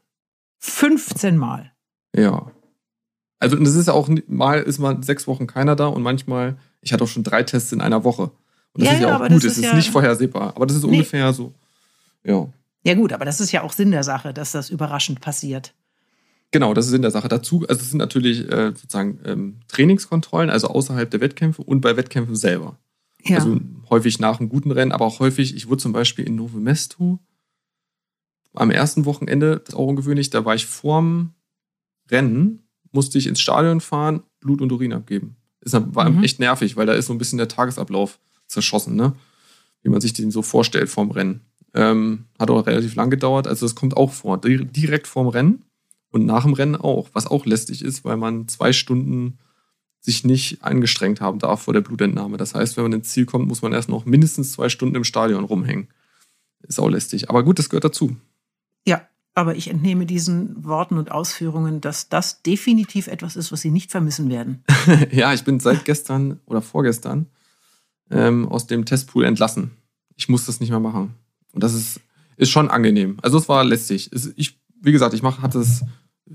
15 Mal. Ja. Also, und das ist auch, mal ist mal sechs Wochen keiner da und manchmal, ich hatte auch schon drei Tests in einer Woche. Und das Ja, ist ja ja, auch gut, das es ist ist ja- nicht vorhersehbar. Aber das ist Nee. ungefähr so. Ja. Ja gut, aber das ist ja auch Sinn der Sache, dass das überraschend passiert. Genau, das ist in der Sache. Dazu, also es sind natürlich äh, sozusagen ähm, Trainingskontrollen, also außerhalb der Wettkämpfe und bei Wettkämpfen selber. Ja. Also häufig nach einem guten Rennen, aber auch häufig, ich wurde zum Beispiel in Novo Mesto am ersten Wochenende, das ist auch ungewöhnlich, da war ich vorm Rennen, musste ich ins Stadion fahren, Blut und Urin abgeben. Ist, war Mhm. echt nervig, weil da ist so ein bisschen der Tagesablauf zerschossen, ne? Wie man sich den so vorstellt vorm Rennen. Ähm, hat auch relativ lang gedauert, also das kommt auch vor, di- direkt vorm Rennen und nach dem Rennen auch, was auch lästig ist, weil man zwei Stunden sich nicht angestrengt haben darf vor der Blutentnahme. Das heißt, wenn man ins Ziel kommt, muss man erst noch mindestens zwei Stunden im Stadion rumhängen. Ist auch lästig. Aber gut, das gehört dazu. Ja, aber ich entnehme diesen Worten und Ausführungen, dass das definitiv etwas ist, was Sie nicht vermissen werden. *laughs* ja, ich bin seit gestern oder vorgestern ähm, aus dem Testpool entlassen. Ich muss das nicht mehr machen. Und das ist, ist schon angenehm. Also es war lästig. Es, ich, wie gesagt, ich mache, hatte es,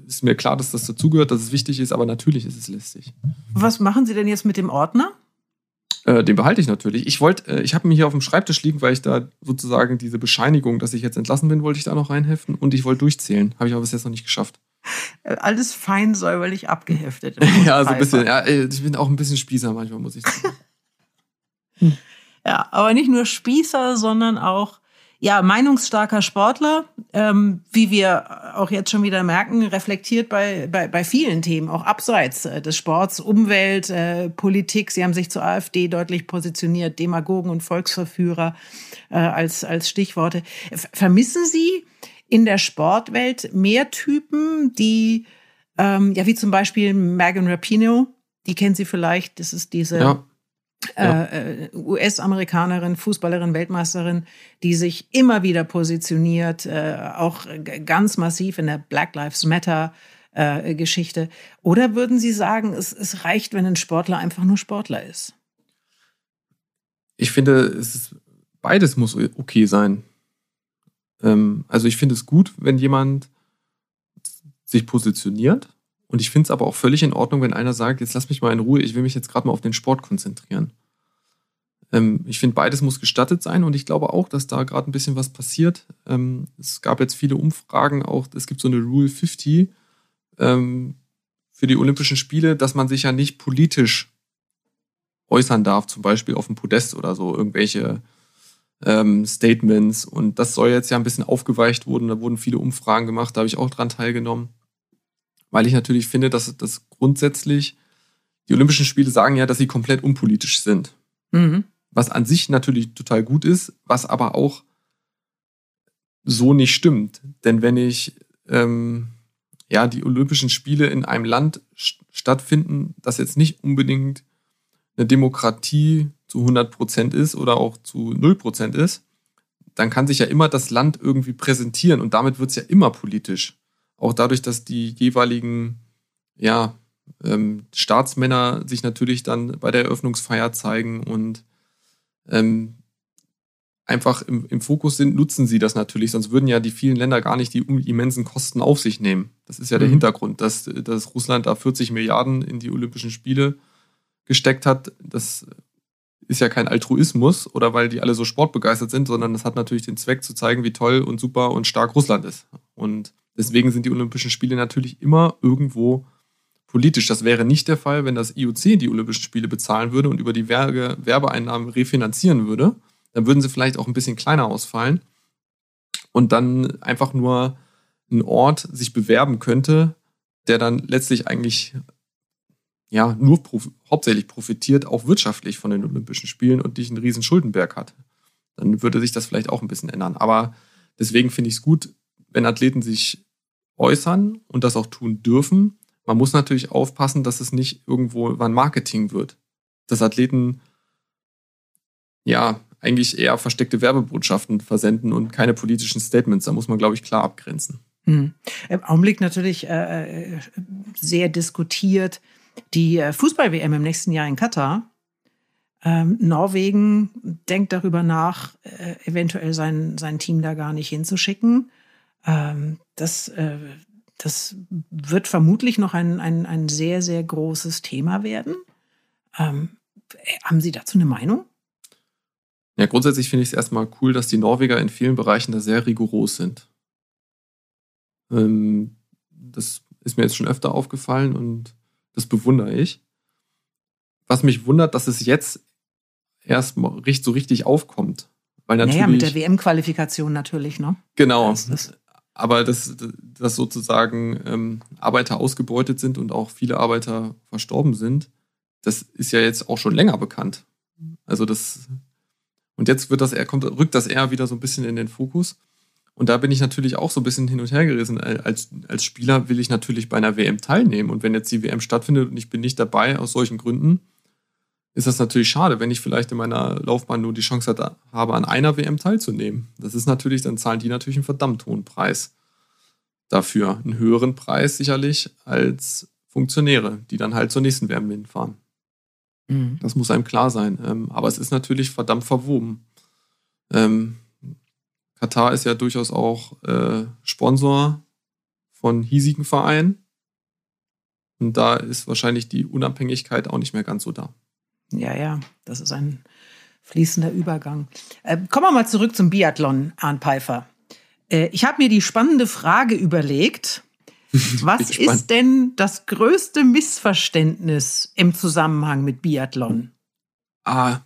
ist mir klar, dass das dazugehört, dass es wichtig ist, aber natürlich ist es lästig. Was machen Sie denn jetzt mit dem Ordner? Äh, den behalte ich natürlich. Ich wollte, äh, ich habe mir hier auf dem Schreibtisch liegen, weil ich da sozusagen diese Bescheinigung, dass ich jetzt entlassen bin, wollte ich da noch reinheften und ich wollte durchzählen. Habe ich aber bis jetzt noch nicht geschafft. Äh, Alles fein säuberlich abgeheftet. *laughs* ja, so ein bisschen. Ja, äh, ich bin auch ein bisschen Spießer manchmal, muss ich sagen. *laughs* Ja, aber nicht nur Spießer, sondern auch ja, meinungsstarker Sportler, ähm, wie wir auch jetzt schon wieder merken, reflektiert bei, bei, bei vielen Themen, auch abseits äh, des Sports, Umwelt, äh, Politik. Sie haben sich zur AfD deutlich positioniert, Demagogen und Volksverführer äh, als, als Stichworte. Vermissen Sie in der Sportwelt mehr Typen, die, ähm, ja, wie zum Beispiel Megan Rapinoe, die kennen Sie vielleicht, das ist diese Ja, Ja. äh, äh, US-Amerikanerin, Fußballerin, Weltmeisterin, die sich immer wieder positioniert, äh, auch ganz massiv in der Black Lives Matter äh, Geschichte. Oder würden Sie sagen, es, es reicht, wenn ein Sportler einfach nur Sportler ist? ich finde, es ist, beides muss okay sein. Ähm, also ich finde es gut, wenn jemand sich positioniert. Und ich finde es aber auch völlig in Ordnung, wenn einer sagt, jetzt lass mich mal in Ruhe, ich will mich jetzt gerade mal auf den Sport konzentrieren. Ähm, ich finde, beides muss gestattet sein und ich glaube auch, dass da gerade ein bisschen was passiert. Ähm, es gab jetzt viele Umfragen, auch es gibt so eine Rule 50 ähm, für die Olympischen Spiele, dass man sich ja nicht politisch äußern darf, zum Beispiel auf dem Podest oder so, irgendwelche ähm, Statements. Und das soll jetzt ja ein bisschen aufgeweicht wurden. Da wurden viele Umfragen gemacht, da habe ich auch dran teilgenommen. Weil ich natürlich finde, dass das grundsätzlich, die Olympischen Spiele sagen ja, dass sie komplett unpolitisch sind. Mhm. Was an sich natürlich total gut ist, was aber auch so nicht stimmt. Denn wenn ich ähm, ja die Olympischen Spiele in einem Land st stattfinden, das jetzt nicht unbedingt eine Demokratie zu 100 Prozent ist oder auch zu 0 Prozent ist, dann kann sich ja immer das Land irgendwie präsentieren und damit wird es ja immer politisch. Auch dadurch, dass die jeweiligen ja, ähm, Staatsmänner sich natürlich dann bei der Eröffnungsfeier zeigen und ähm, einfach im, im Fokus sind, nutzen sie das natürlich. Sonst würden ja die vielen Länder gar nicht die immensen Kosten auf sich nehmen. Das ist ja der Mhm. Hintergrund, dass, dass Russland da 40 Milliarden in die Olympischen Spiele gesteckt hat. Das ist ja kein Altruismus oder weil die alle so sportbegeistert sind, sondern das hat natürlich den Zweck zu zeigen, wie toll und super und stark Russland ist. Und deswegen sind die Olympischen Spiele natürlich immer irgendwo politisch. Das wäre nicht der Fall, wenn das IOC die Olympischen Spiele bezahlen würde und über die Werbe Werbeeinnahmen refinanzieren würde. Dann würden sie vielleicht auch ein bisschen kleiner ausfallen und dann einfach nur ein Ort sich bewerben könnte, der dann letztlich eigentlich ja nur prof hauptsächlich profitiert, auch wirtschaftlich von den Olympischen Spielen und nicht einen riesen Schuldenberg hat. Dann würde sich das vielleicht auch ein bisschen ändern. Aber deswegen finde ich es gut, wenn Athleten sich äußern und das auch tun dürfen. Man muss natürlich aufpassen, dass es nicht irgendwo ein Marketing wird. Dass Athleten ja eigentlich eher versteckte Werbebotschaften versenden und keine politischen Statements. Da muss man, glaube ich, klar abgrenzen. Hm. Im Augenblick natürlich äh, äh sehr diskutiert die äh, Fußball-WM im nächsten Jahr in Katar. Ähm, Norwegen denkt darüber nach, äh, eventuell sein, sein Team da gar nicht hinzuschicken. Ähm, das, äh, das wird vermutlich noch ein, ein, ein sehr, sehr großes Thema werden. Ähm, haben Sie dazu eine Meinung? Ja, grundsätzlich finde ich es erstmal cool, dass die Norweger in vielen Bereichen da sehr rigoros sind. Ähm, das ist mir jetzt schon öfter aufgefallen und das bewundere ich. Was mich wundert, dass es jetzt erst so richtig aufkommt. Weil natürlich, naja, mit der WM-Qualifikation natürlich, ne? Genau. Das, das aber dass, dass sozusagen ähm, Arbeiter ausgebeutet sind und auch viele Arbeiter verstorben sind, das ist ja jetzt auch schon länger bekannt. Also das und jetzt wird das eher, kommt, rückt das eher wieder so ein bisschen in den Fokus. Und da bin ich natürlich auch so ein bisschen hin und her gerissen. Als, als Spieler will ich natürlich bei einer WM teilnehmen. Und wenn jetzt die WM stattfindet und ich bin nicht dabei aus solchen Gründen, ist das natürlich schade, wenn ich vielleicht in meiner Laufbahn nur die Chance hatte, habe, an einer WM teilzunehmen. Das ist natürlich, dann zahlen die natürlich einen verdammt hohen Preis dafür. Einen höheren Preis sicherlich als Funktionäre, die dann halt zur nächsten WM hinfahren. Mhm. Das muss einem klar sein. Ähm, aber es ist natürlich verdammt verwoben. Ähm, Katar ist ja durchaus auch äh, Sponsor von hiesigen Vereinen. Und da ist wahrscheinlich die Unabhängigkeit auch nicht mehr ganz so da. Ja, ja, das ist ein fließender Übergang. Äh, kommen wir mal zurück zum Biathlon, Arndt Pfeiffer. Äh, ich habe mir die spannende Frage überlegt. *laughs* Was ist denn das größte Missverständnis im Zusammenhang mit Biathlon? Ah,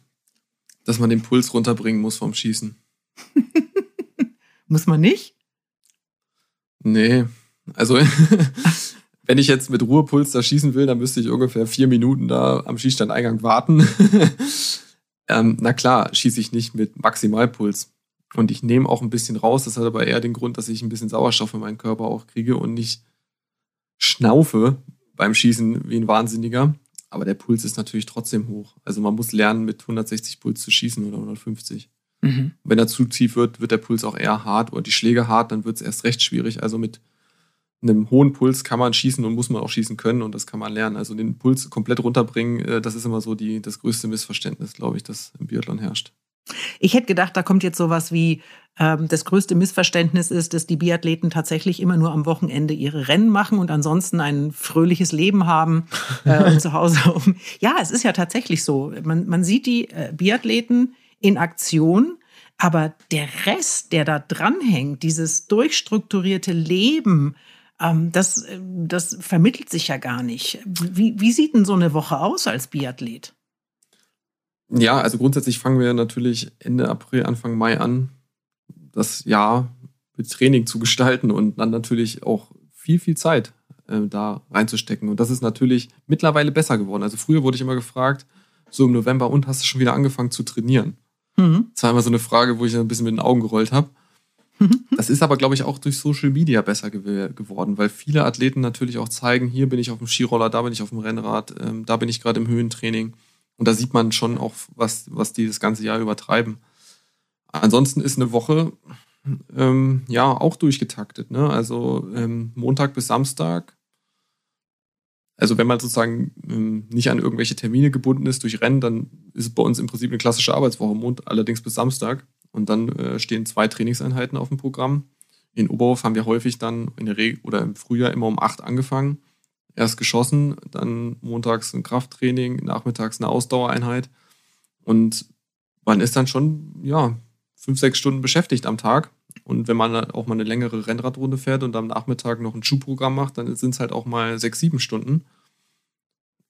dass man den Puls runterbringen muss vom Schießen. *laughs* muss man nicht? Nee. Also *laughs* wenn ich jetzt mit Ruhepuls da schießen will, dann müsste ich ungefähr vier Minuten da am Schießstandeingang warten. *laughs* ähm, na klar, schieße ich nicht mit Maximalpuls. Und ich nehme auch ein bisschen raus. Das hat aber eher den Grund, dass ich ein bisschen Sauerstoff in meinen Körper auch kriege und nicht schnaufe beim Schießen wie ein Wahnsinniger. Aber der Puls ist natürlich trotzdem hoch. Also man muss lernen, mit 160 Puls zu schießen oder 150. Mhm. Wenn er zu tief wird, wird der Puls auch eher hart oder die Schläge hart, dann wird es erst recht schwierig. Also mit einem hohen Puls kann man schießen und muss man auch schießen können und das kann man lernen. Also den Puls komplett runterbringen, äh, das ist immer so die, das größte Missverständnis, glaube ich, das im Biathlon herrscht. Ich hätte gedacht, da kommt jetzt sowas wie, ähm, das größte Missverständnis ist, dass die Biathleten tatsächlich immer nur am Wochenende ihre Rennen machen und ansonsten ein fröhliches Leben haben äh, *laughs* und zu Hause um. Ja, es ist ja tatsächlich so. Man, man sieht die äh, Biathleten in Aktion, aber der Rest, der da dranhängt, dieses durchstrukturierte Leben, ähm, das, äh, das vermittelt sich ja gar nicht. Wie, wie sieht denn so eine Woche aus als Biathlet? Ja, also grundsätzlich fangen wir natürlich Ende April, Anfang Mai an, das Jahr mit Training zu gestalten und dann natürlich auch viel, viel Zeit äh, da reinzustecken. Und das ist natürlich mittlerweile besser geworden. Also früher wurde ich immer gefragt, so im November, und hast du schon wieder angefangen zu trainieren? Mhm. Das war immer so eine Frage, wo ich ein bisschen mit den Augen gerollt habe. Das ist aber, glaube ich, auch durch Social Media besser ge geworden, weil viele Athleten natürlich auch zeigen, hier bin ich auf dem Skiroller, da bin ich auf dem Rennrad, ähm, da bin ich gerade im Höhentraining. Und da sieht man schon auch, was, was die das ganze Jahr übertreiben. Ansonsten ist eine Woche ähm, ja auch durchgetaktet. Ne? Also ähm, Montag bis Samstag. Also wenn man sozusagen ähm, nicht an irgendwelche Termine gebunden ist durch Rennen, dann ist es bei uns im Prinzip eine klassische Arbeitswoche, Montag allerdings bis Samstag. Und dann äh, stehen zwei Trainingseinheiten auf dem Programm. In Oberhof haben wir häufig dann in der Regel oder im Frühjahr immer um acht angefangen. Erst geschossen, dann montags ein Krafttraining, nachmittags eine Ausdauereinheit. Und man ist dann schon, ja, fünf, sechs Stunden beschäftigt am Tag. Und wenn man auch mal eine längere Rennradrunde fährt und am Nachmittag noch ein Schuhprogramm macht, dann sind es halt auch mal sechs, sieben Stunden.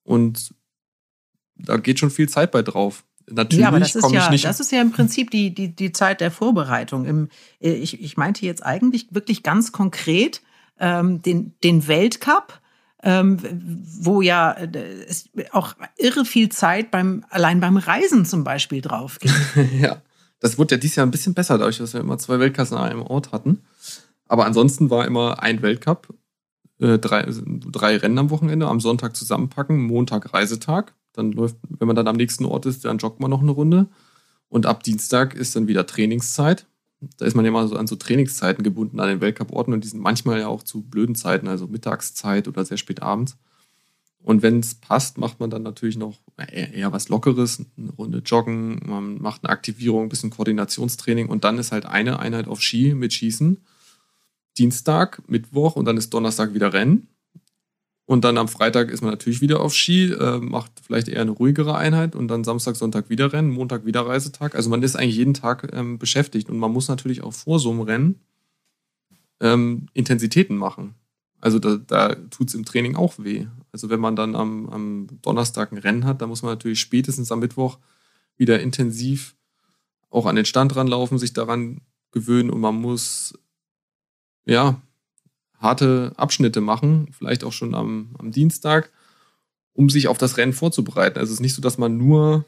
Und da geht schon viel Zeit bei drauf. Natürlich ja, aber das ist ja, das ist ja im Prinzip die, die, die Zeit der Vorbereitung. Im, äh, ich, ich meinte jetzt eigentlich wirklich ganz konkret ähm, den, den Weltcup, ähm, wo ja äh, es auch irre viel Zeit beim, allein beim Reisen zum Beispiel drauf geht. *laughs* ja, das wurde ja dieses Jahr ein bisschen besser, dadurch, dass wir immer zwei Weltcups an einem Ort hatten. Aber ansonsten war immer ein Weltcup, äh, drei, drei Rennen am Wochenende, am Sonntag zusammenpacken, Montag Reisetag dann läuft, wenn man dann am nächsten Ort ist, dann joggt man noch eine Runde. Und ab Dienstag ist dann wieder Trainingszeit. Da ist man ja mal so an so Trainingszeiten gebunden an den Weltcuporten und die sind manchmal ja auch zu blöden Zeiten, also Mittagszeit oder sehr spät abends. Und wenn es passt, macht man dann natürlich noch eher, eher, was Lockeres, eine Runde Joggen, man macht eine Aktivierung, ein bisschen Koordinationstraining und dann ist halt eine Einheit auf Ski mit Schießen. Dienstag, Mittwoch und dann ist Donnerstag wieder Rennen. Und dann am Freitag ist man natürlich wieder auf Ski, äh, macht vielleicht eher eine ruhigere Einheit und dann Samstag, Sonntag wieder Rennen, Montag wieder Reisetag. Also man ist eigentlich jeden Tag ähm, beschäftigt und man muss natürlich auch vor so einem Rennen ähm, Intensitäten machen. Also da, da tut es im Training auch weh. Also wenn man dann am, am Donnerstag ein Rennen hat, dann muss man natürlich spätestens am Mittwoch wieder intensiv auch an den Stand ranlaufen, sich daran gewöhnen und man muss ja harte Abschnitte machen, vielleicht auch schon am, am Dienstag, um sich auf das Rennen vorzubereiten. Also es ist nicht so, dass man nur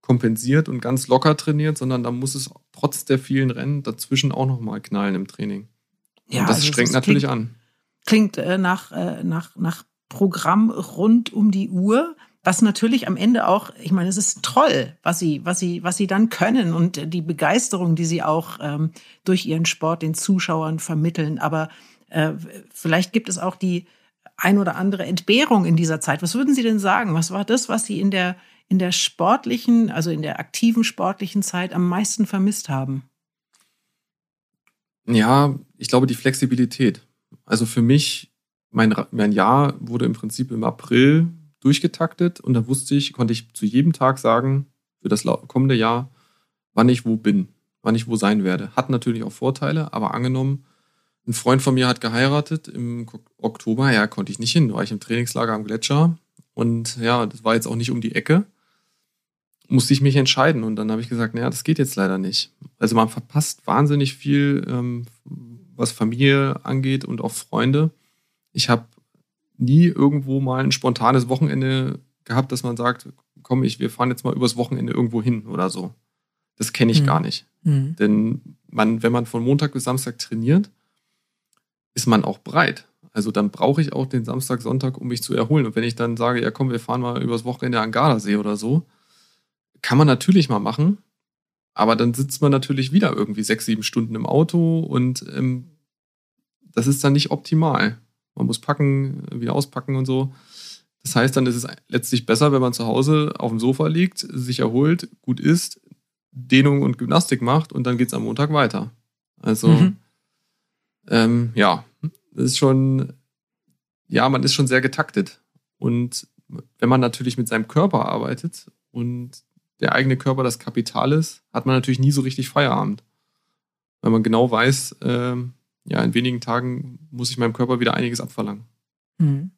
kompensiert und ganz locker trainiert, sondern da muss es trotz der vielen Rennen dazwischen auch nochmal knallen im Training. Ja, und das also strengt das natürlich klingt, an. Klingt äh, nach, äh, nach, nach Programm rund um die Uhr. Was natürlich am Ende auch, ich meine, es ist toll, was sie, was sie, was sie dann können und die Begeisterung, die sie auch ähm, durch ihren Sport den Zuschauern vermitteln. Aber äh, vielleicht gibt es auch die ein oder andere Entbehrung in dieser Zeit. Was würden Sie denn sagen? Was war das, was Sie in der, in der sportlichen, also in der aktiven sportlichen Zeit am meisten vermisst haben? Ja, ich glaube die Flexibilität. Also für mich, mein, mein Jahr wurde im Prinzip im April durchgetaktet und da wusste ich, konnte ich zu jedem Tag sagen, für das kommende Jahr, wann ich wo bin, wann ich wo sein werde. Hat natürlich auch Vorteile, aber angenommen, ein Freund von mir hat geheiratet im Oktober. Ja, konnte ich nicht hin. Da war ich im Trainingslager am Gletscher. Und ja, das war jetzt auch nicht um die Ecke. Musste ich mich entscheiden. Und dann habe ich gesagt, naja, das geht jetzt leider nicht. Also man verpasst wahnsinnig viel, ähm, was Familie angeht und auch Freunde. Ich habe nie irgendwo mal ein spontanes Wochenende gehabt, dass man sagt, komm, ich, wir fahren jetzt mal übers Wochenende irgendwo hin oder so. Das kenne ich mhm. gar nicht. Mhm. Denn man, wenn man von Montag bis Samstag trainiert, ist man auch breit. Also dann brauche ich auch den Samstag, Sonntag, um mich zu erholen. Und wenn ich dann sage, ja komm, wir fahren mal übers Wochenende an Gardasee oder so, kann man natürlich mal machen. Aber dann sitzt man natürlich wieder irgendwie sechs, sieben Stunden im Auto und ähm, das ist dann nicht optimal. Man muss packen, wieder auspacken und so. Das heißt, dann ist es letztlich besser, wenn man zu Hause auf dem Sofa liegt, sich erholt, gut isst, Dehnung und Gymnastik macht und dann geht es am Montag weiter. Also mhm. ähm, ja, das ist schon, ja, man ist schon sehr getaktet. Und wenn man natürlich mit seinem Körper arbeitet und der eigene Körper das Kapital ist, hat man natürlich nie so richtig Feierabend. Weil man genau weiß, äh, ja, in wenigen Tagen muss ich meinem Körper wieder einiges abverlangen. Mhm.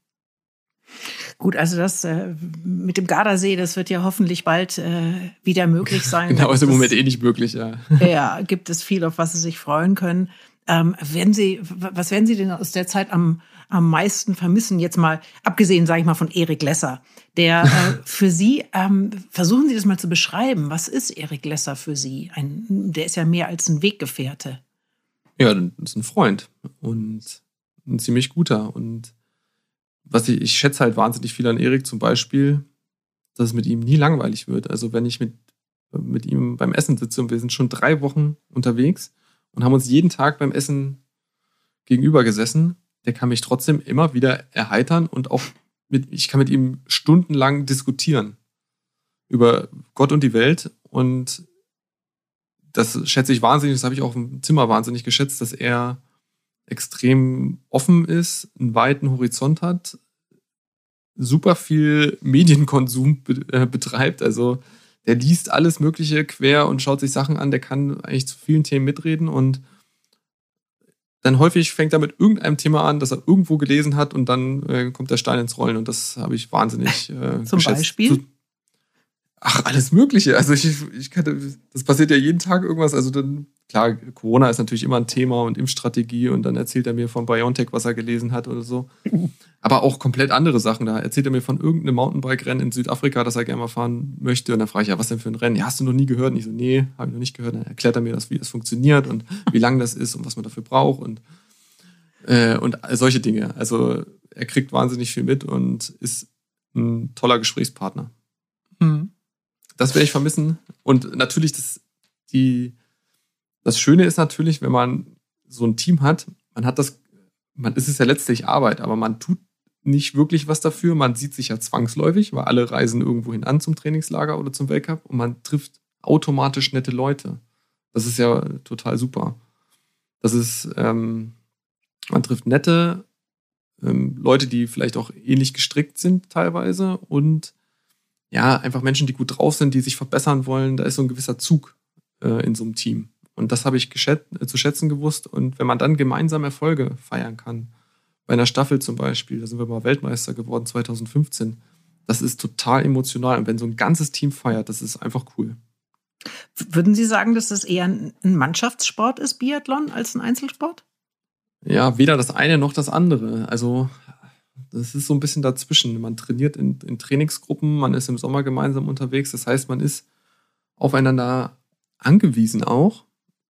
Gut, also das äh, mit dem Gardasee, das wird ja hoffentlich bald äh, wieder möglich *laughs* sein. genau, ist im Moment eh nicht möglich, ja. ja, gibt es viel, auf was Sie sich freuen können. Ähm, werden Sie, was werden Sie denn aus der Zeit am, am meisten vermissen? Jetzt mal, abgesehen, sage ich mal, von Erik Lesser. Der äh, *laughs* für Sie, ähm, versuchen Sie das mal zu beschreiben. Was ist Erik Lesser für Sie? Ein, der ist ja mehr als ein Weggefährte. Ja, das ist ein Freund und ein ziemlich guter. Und was ich, ich schätze halt wahnsinnig viel an Erik zum Beispiel, dass es mit ihm nie langweilig wird. Also wenn ich mit, mit ihm beim Essen sitze und wir sind schon drei Wochen unterwegs, und haben uns jeden Tag beim Essen gegenüber gesessen. Der kann mich trotzdem immer wieder erheitern und auch mit, ich kann mit ihm stundenlang diskutieren über Gott und die Welt. Und das schätze ich wahnsinnig, das habe ich auch im Zimmer wahnsinnig geschätzt, dass er extrem offen ist, einen weiten Horizont hat, super viel Medienkonsum äh, betreibt. Also der liest alles Mögliche quer und schaut sich Sachen an, der kann eigentlich zu vielen Themen mitreden und dann häufig fängt er mit irgendeinem Thema an, das er irgendwo gelesen hat und dann äh, kommt der Stein ins Rollen und das habe ich wahnsinnig äh, Zum geschätzt. Beispiel? Ach, alles Mögliche. Also ich, ich kann, das passiert ja jeden Tag irgendwas. Also dann, klar, Corona ist natürlich immer ein Thema und Impfstrategie und dann erzählt er mir von BioNTech, was er gelesen hat oder so. *laughs* Aber auch komplett andere Sachen. Da erzählt er mir von irgendeinem Mountainbike-Rennen in Südafrika, das er gerne mal fahren möchte. Und dann frage ich, ja, was denn für ein Rennen? Ja, hast du noch nie gehört? Und ich so, nee, habe ich noch nicht gehört. Dann erklärt er mir das, wie das funktioniert und *laughs* wie lang das ist und was man dafür braucht und, äh, und solche Dinge. Also er kriegt wahnsinnig viel mit und ist ein toller Gesprächspartner. Mhm das werde ich vermissen. Und natürlich, das, die, das Schöne ist natürlich, wenn man so ein Team hat, man hat das, man ist es ja letztlich Arbeit, aber man tut nicht wirklich was dafür. Man sieht sich ja zwangsläufig, weil alle reisen irgendwo hin an zum Trainingslager oder zum Weltcup und man trifft automatisch nette Leute. Das ist ja total super. Das ist, ähm, man trifft nette ähm, Leute, die vielleicht auch ähnlich gestrickt sind teilweise und ja, einfach Menschen, die gut drauf sind, die sich verbessern wollen. Da ist so ein gewisser Zug äh, in so einem Team. Und das habe ich äh, zu schätzen gewusst. Und wenn man dann gemeinsam Erfolge feiern kann, bei einer Staffel zum Beispiel, da sind wir mal Weltmeister geworden 2015, das ist total emotional. Und wenn so ein ganzes Team feiert, das ist einfach cool. Würden Sie sagen, dass das eher ein Mannschaftssport ist, Biathlon, als ein Einzelsport? Ja, weder das eine noch das andere. Also das ist so ein bisschen dazwischen. Man trainiert in, in Trainingsgruppen, man ist im Sommer gemeinsam unterwegs. Das heißt, man ist aufeinander angewiesen auch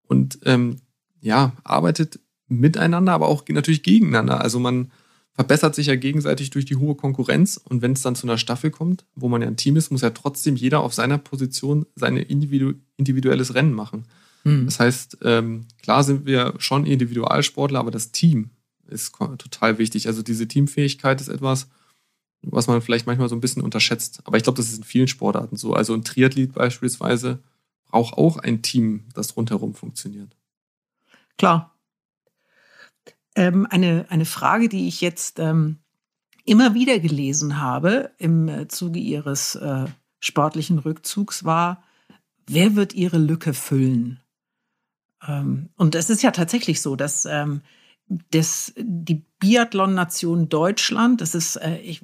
und ähm, ja, arbeitet miteinander, aber auch natürlich gegeneinander. Also man verbessert sich ja gegenseitig durch die hohe Konkurrenz. Und wenn es dann zu einer Staffel kommt, wo man ja ein Team ist, muss ja trotzdem jeder auf seiner Position sein individu individuelles Rennen machen. Mhm. Das heißt, ähm, klar sind wir schon Individualsportler, aber das Team ist total wichtig. Also diese Teamfähigkeit ist etwas, was man vielleicht manchmal so ein bisschen unterschätzt. Aber ich glaube, das ist in vielen Sportarten so. Also ein Triathlet beispielsweise braucht auch ein Team, das rundherum funktioniert. Klar. Ähm, eine, eine Frage, die ich jetzt ähm, immer wieder gelesen habe im äh, Zuge Ihres äh, sportlichen Rückzugs war, wer wird Ihre Lücke füllen? Ähm, und es ist ja tatsächlich so, dass ähm, das, die Biathlon-Nation Deutschland, das ist, äh, ich,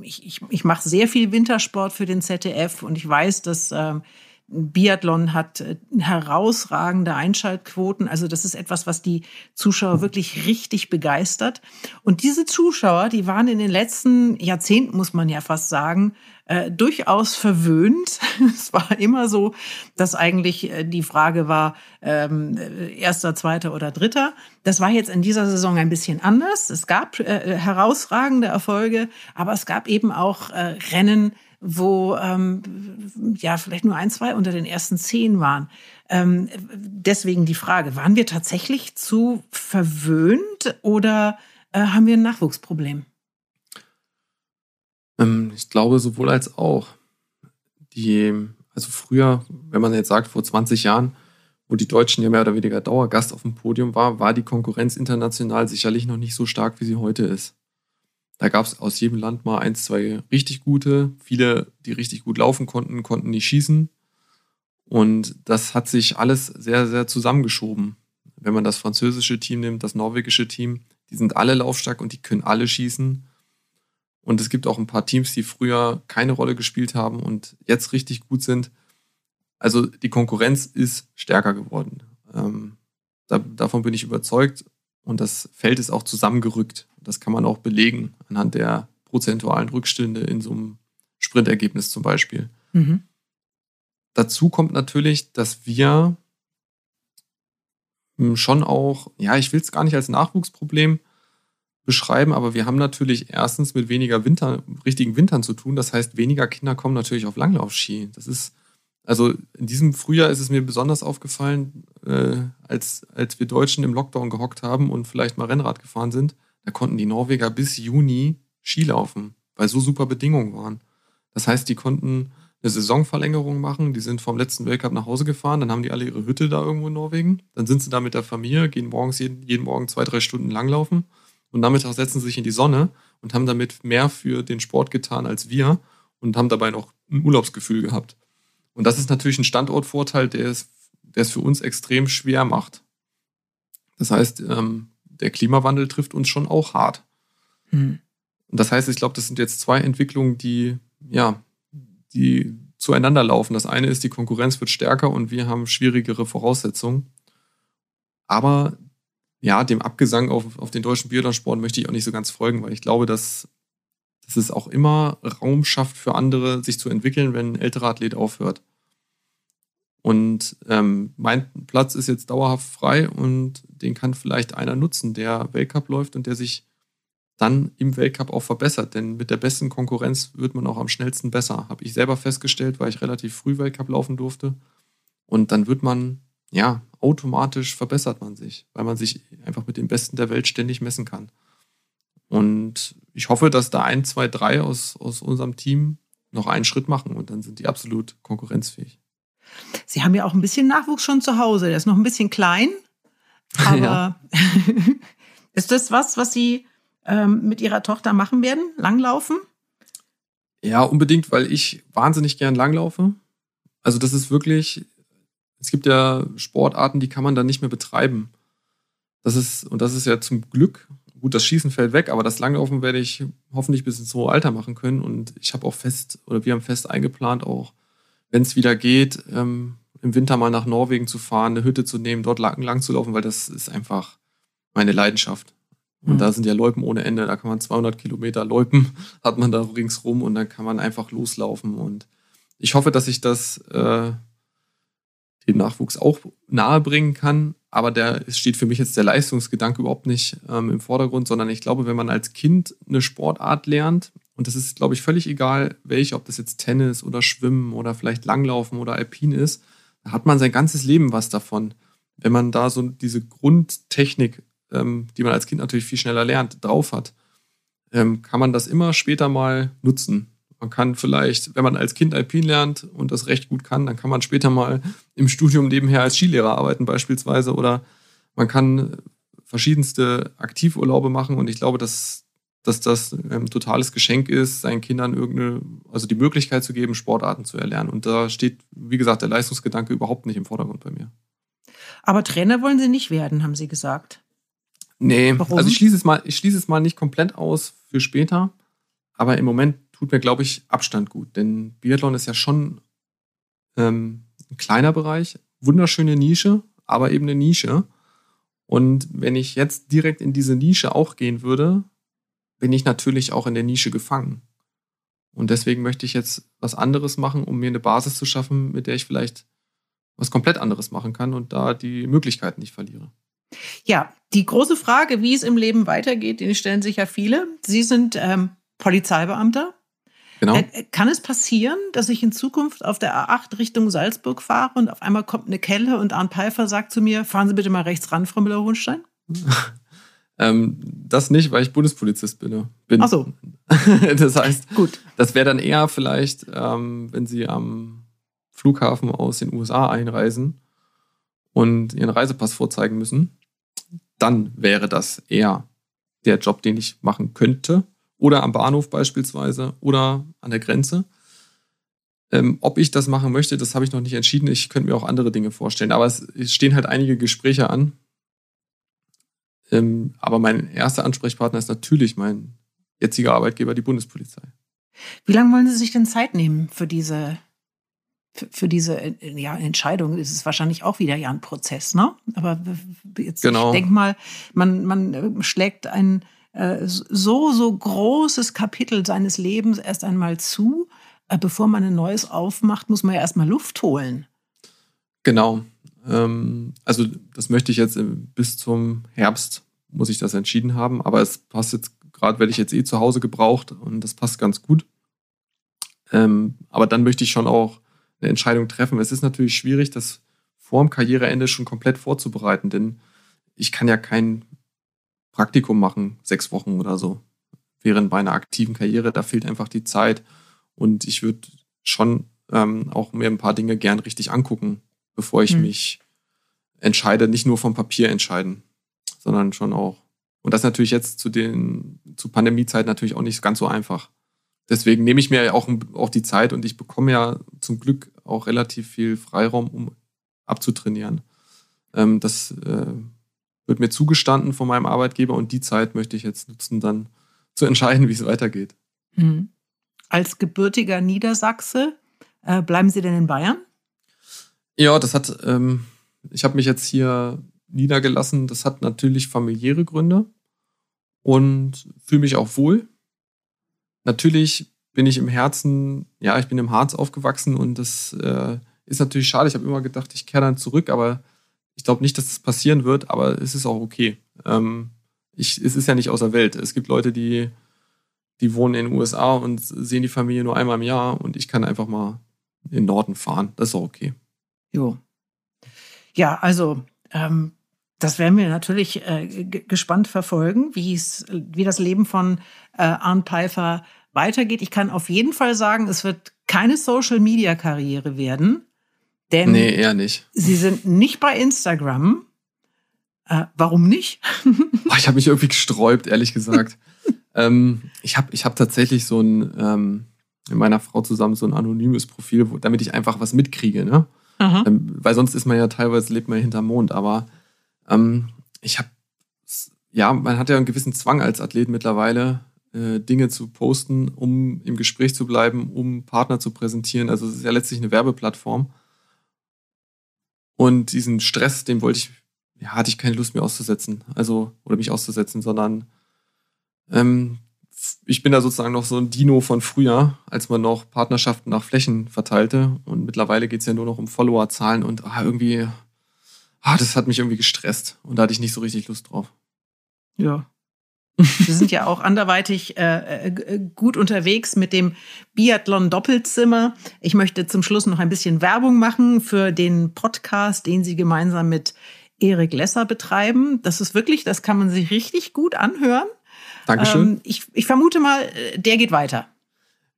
ich, ich mache sehr viel Wintersport für den ZDF und ich weiß, dass ähm, Biathlon hat äh, herausragende Einschaltquoten. Also das ist etwas, was die Zuschauer wirklich richtig begeistert. Und diese Zuschauer, die waren in den letzten Jahrzehnten, muss man ja fast sagen, äh, durchaus verwöhnt. *laughs* es war immer so, dass eigentlich äh, die Frage war, ähm, erster, zweiter oder dritter. Das war jetzt in dieser Saison ein bisschen anders. Es gab äh, herausragende Erfolge, aber es gab eben auch äh, Rennen, wo ähm, ja vielleicht nur ein, zwei unter den ersten zehn waren. Ähm, deswegen die Frage, waren wir tatsächlich zu verwöhnt oder äh, haben wir ein Nachwuchsproblem? Ähm, ich glaube sowohl als auch. Die, also früher, wenn man jetzt sagt, vor 20 Jahren, wo die Deutschen ja mehr oder weniger Dauergast auf dem Podium war, war die Konkurrenz international sicherlich noch nicht so stark, wie sie heute ist. Da gab es aus jedem Land mal eins, zwei richtig gute. Viele, die richtig gut laufen konnten, konnten nicht schießen. Und das hat sich alles sehr, sehr zusammengeschoben. Wenn man das französische Team nimmt, das norwegische Team, die sind alle laufstark und die können alle schießen. Und es gibt auch ein paar Teams, die früher keine Rolle gespielt haben und jetzt richtig gut sind. Also die Konkurrenz ist stärker geworden. Ähm, da, davon bin ich überzeugt. Und das Feld ist auch zusammengerückt. Das kann man auch belegen anhand der prozentualen Rückstände in so einem Sprintergebnis zum Beispiel. Mhm. Dazu kommt natürlich, dass wir hm, schon auch, ja, ich will es gar nicht als Nachwuchsproblem beschreiben, aber wir haben natürlich erstens mit weniger Winter, richtigen Wintern zu tun. Das heißt, weniger Kinder kommen natürlich auf Langlaufski. Das ist also in diesem Frühjahr ist es mir besonders aufgefallen, äh, als, als wir Deutschen im Lockdown gehockt haben und vielleicht mal Rennrad gefahren sind, da konnten die Norweger bis Juni Ski laufen, weil so super Bedingungen waren. Das heißt, die konnten eine Saisonverlängerung machen, die sind vom letzten Weltcup nach Hause gefahren, dann haben die alle ihre Hütte da irgendwo in Norwegen, dann sind sie da mit der Familie, gehen morgens jeden, jeden Morgen zwei, drei Stunden langlaufen und nachmittags setzen sie sich in die Sonne und haben damit mehr für den Sport getan als wir und haben dabei noch ein Urlaubsgefühl gehabt. Und das ist natürlich ein Standortvorteil, der es, der es für uns extrem schwer macht. Das heißt, ähm, der Klimawandel trifft uns schon auch hart. Mhm. Und das heißt, ich glaube, das sind jetzt zwei Entwicklungen, die, ja, die zueinander laufen. Das eine ist, die Konkurrenz wird stärker und wir haben schwierigere Voraussetzungen. Aber ja, dem Abgesang auf, auf den deutschen Biathlonsport möchte ich auch nicht so ganz folgen, weil ich glaube, dass dass es auch immer Raum schafft für andere, sich zu entwickeln, wenn ein älterer Athlet aufhört. Und ähm, mein Platz ist jetzt dauerhaft frei und den kann vielleicht einer nutzen, der Weltcup läuft und der sich dann im Weltcup auch verbessert. Denn mit der besten Konkurrenz wird man auch am schnellsten besser. Habe ich selber festgestellt, weil ich relativ früh Weltcup laufen durfte. Und dann wird man, ja, automatisch verbessert man sich, weil man sich einfach mit den Besten der Welt ständig messen kann. Und ich hoffe, dass da ein, zwei, drei aus, aus unserem Team noch einen Schritt machen und dann sind die absolut konkurrenzfähig. Sie haben ja auch ein bisschen Nachwuchs schon zu Hause. Der ist noch ein bisschen klein, aber ja. *laughs* ist das was, was Sie ähm, mit Ihrer Tochter machen werden? Langlaufen? Ja, unbedingt, weil ich wahnsinnig gern langlaufe. Also das ist wirklich, es gibt ja Sportarten, die kann man dann nicht mehr betreiben. Das ist, und das ist ja zum Glück, gut, das Schießen fällt weg, aber das Langlaufen werde ich hoffentlich bis ins hohe Alter machen können. Und ich habe auch fest, oder wir haben fest eingeplant, auch wenn es wieder geht, ähm, im Winter mal nach Norwegen zu fahren, eine Hütte zu nehmen, dort lang, lang zu laufen, weil das ist einfach meine Leidenschaft. Und mhm. da sind ja Loipen ohne Ende, da kann man 200 Kilometer Loipen, *laughs* hat man da ringsrum und dann kann man einfach loslaufen. Und ich hoffe, dass ich das äh, dem Nachwuchs auch nahe bringen kann. Aber der steht für mich jetzt der Leistungsgedanke überhaupt nicht ähm, im Vordergrund, sondern ich glaube, wenn man als Kind eine Sportart lernt, und das ist, glaube ich, völlig egal, welche, ob das jetzt Tennis oder Schwimmen oder vielleicht Langlaufen oder Alpin ist, da hat man sein ganzes Leben was davon. Wenn man da so diese Grundtechnik, ähm, die man als Kind natürlich viel schneller lernt, drauf hat, ähm, kann man das immer später mal nutzen. Man kann vielleicht, wenn man als Kind Alpin lernt und das recht gut kann, dann kann man später mal im Studium nebenher als Skilehrer arbeiten beispielsweise oder man kann verschiedenste Aktivurlaube machen und ich glaube, dass, dass das ein totales Geschenk ist, seinen Kindern irgendeine, also die Möglichkeit zu geben, Sportarten zu erlernen. Und da steht, wie gesagt, der Leistungsgedanke überhaupt nicht im Vordergrund bei mir. Aber Trainer wollen Sie nicht werden, haben Sie gesagt. Nee, Warum? also ich schließe es mal, ich schließe es mal nicht komplett aus für später. Aber im Moment tut mir, glaube ich, Abstand gut. Denn Biathlon ist ja schon ähm, ein kleiner Bereich, wunderschöne Nische, aber eben eine Nische. Und wenn ich jetzt direkt in diese Nische auch gehen würde, bin ich natürlich auch in der Nische gefangen. Und deswegen möchte ich jetzt was anderes machen, um mir eine Basis zu schaffen, mit der ich vielleicht was komplett anderes machen kann und da die Möglichkeiten nicht verliere. Ja, die große Frage, wie es im Leben weitergeht, die stellen sich ja viele. Sie sind ähm, Polizeibeamter. Genau. Äh, kann es passieren, dass ich in Zukunft auf der A8 Richtung Salzburg fahre und auf einmal kommt eine Kelle und Arndt Pfeiffer sagt zu mir, fahren Sie bitte mal rechts ran, Frau Müller-Hohenstein? *laughs* ähm, das nicht, weil ich Bundespolizist bin. bin. Ach so. *laughs* das heißt, Gut. das wäre dann eher vielleicht, ähm, wenn Sie am Flughafen aus den USA einreisen und Ihren Reisepass vorzeigen müssen, dann wäre das eher der Job, den ich machen könnte oder am Bahnhof beispielsweise oder an der Grenze. Ähm, ob ich das machen möchte, das habe ich noch nicht entschieden. Ich könnte mir auch andere Dinge vorstellen. Aber es, es stehen halt einige Gespräche an. Ähm, aber mein erster Ansprechpartner ist natürlich mein jetziger Arbeitgeber, die Bundespolizei. Wie lange wollen Sie sich denn Zeit nehmen für diese, für, für diese äh, ja, Entscheidung? Es ist wahrscheinlich auch wieder ja ein Prozess, ne? Aber jetzt, genau. ich denke mal, man, man äh, schlägt einen äh, so, so großes Kapitel seines Lebens erst einmal zu. Äh, bevor man ein neues aufmacht, muss man ja erstmal Luft holen. Genau. Ähm, also das möchte ich jetzt bis zum Herbst, muss ich das entschieden haben. Aber es passt jetzt, gerade werde ich jetzt eh zu Hause gebraucht und das passt ganz gut. Ähm, aber dann möchte ich schon auch eine Entscheidung treffen. Es ist natürlich schwierig, das vor dem Karriereende schon komplett vorzubereiten, denn ich kann ja kein Praktikum machen, sechs Wochen oder so. Während bei einer aktiven Karriere, da fehlt einfach die Zeit. Und ich würde schon ähm, auch mir ein paar Dinge gern richtig angucken, bevor ich mhm. mich entscheide, nicht nur vom Papier entscheiden, sondern schon auch. Und das natürlich jetzt zu den, zu Pandemiezeit natürlich auch nicht ganz so einfach. Deswegen nehme ich mir ja auch, auch die Zeit und ich bekomme ja zum Glück auch relativ viel Freiraum, um abzutrainieren. Ähm, das äh, wird mir zugestanden von meinem Arbeitgeber und die Zeit möchte ich jetzt nutzen, dann zu entscheiden, wie es weitergeht. Mhm. Als gebürtiger Niedersachse, äh, bleiben Sie denn in Bayern? Ja, das hat, ähm, ich habe mich jetzt hier niedergelassen. Das hat natürlich familiäre Gründe und fühle mich auch wohl. Natürlich bin ich im Herzen, ja, ich bin im Harz aufgewachsen und das äh, ist natürlich schade. Ich habe immer gedacht, ich kehre dann zurück, aber ich glaube nicht, dass das passieren wird, aber es ist auch okay. Ähm, Ich, es ist ja nicht außer Welt. Es gibt Leute, die, die wohnen in den USA und sehen die Familie nur einmal im Jahr und ich kann einfach mal in den Norden fahren. Das ist auch okay. Jo. Ja, also ähm, das werden wir natürlich äh, gespannt verfolgen, wie es, wie das Leben von äh, Arndt Pfeiffer weitergeht. Ich kann auf jeden Fall sagen, es wird keine Social-Media-Karriere werden. Denn nee, eher nicht. Sie sind nicht bei Instagram. Äh, warum nicht? *laughs* oh, ich habe mich irgendwie gesträubt, ehrlich gesagt. *laughs* ähm, ich habe ich hab tatsächlich so ein, ähm, mit meiner Frau zusammen so ein anonymes Profil, wo, damit ich einfach was mitkriege, ne? Ähm, weil sonst ist man ja teilweise, lebt man hinterm Mond, aber ähm, ich habe, ja, man hat ja einen gewissen Zwang als Athlet mittlerweile, äh, Dinge zu posten, um im Gespräch zu bleiben, um Partner zu präsentieren. Also es ist ja letztlich eine Werbeplattform. Und diesen Stress, den wollte ich, ja, hatte ich keine Lust mehr auszusetzen. Also, oder mich auszusetzen, sondern ähm, ich bin da sozusagen noch so ein Dino von früher, als man noch Partnerschaften nach Flächen verteilte. Und mittlerweile geht es ja nur noch um Followerzahlen und ah, irgendwie, ah, das hat mich irgendwie gestresst. Und da hatte ich nicht so richtig Lust drauf. Ja, *laughs* wir sind ja auch anderweitig äh, äh, gut unterwegs mit dem Biathlon Doppelzimmer. Ich möchte zum Schluss noch ein bisschen Werbung machen für den Podcast, den Sie gemeinsam mit Erik Lesser betreiben. Das ist wirklich, das kann man sich richtig gut anhören. Dankeschön. Ähm, ich, ich vermute mal, äh, der geht weiter.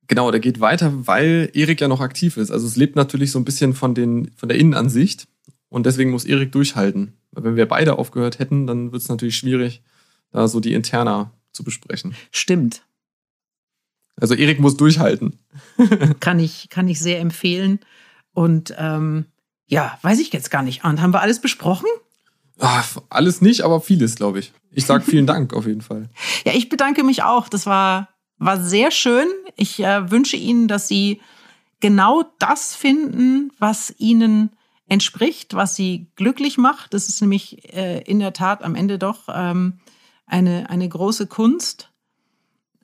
Genau, der geht weiter, weil Erik ja noch aktiv ist. Also es lebt natürlich so ein bisschen von, den, von der Innenansicht und deswegen muss Erik durchhalten. Weil wenn wir beide aufgehört hätten, dann wird es natürlich schwierig, da so die Interna zu besprechen. Stimmt. Also Erik muss durchhalten. *laughs* kann, ich, kann ich sehr empfehlen. Und ähm, ja, weiß ich jetzt gar nicht. Und haben wir alles besprochen? Ach, alles nicht, aber vieles, glaube ich. Ich sage vielen Dank auf jeden Fall. *laughs* Ja, ich bedanke mich auch. Das war, war sehr schön. Ich äh, wünsche Ihnen, dass Sie genau das finden, was Ihnen entspricht, was Sie glücklich macht. Das ist nämlich äh, in der Tat am Ende doch ähm, eine, eine große Kunst.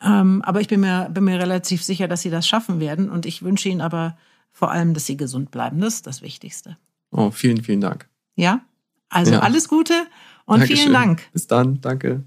Ähm, aber ich bin mir, bin mir relativ sicher, dass sie das schaffen werden. Und ich wünsche ihnen aber vor allem, dass sie gesund bleiben. Das ist das Wichtigste. Oh, vielen, vielen Dank. Ja, also ja. alles Gute und Dankeschön. vielen Dank. Bis dann. Danke.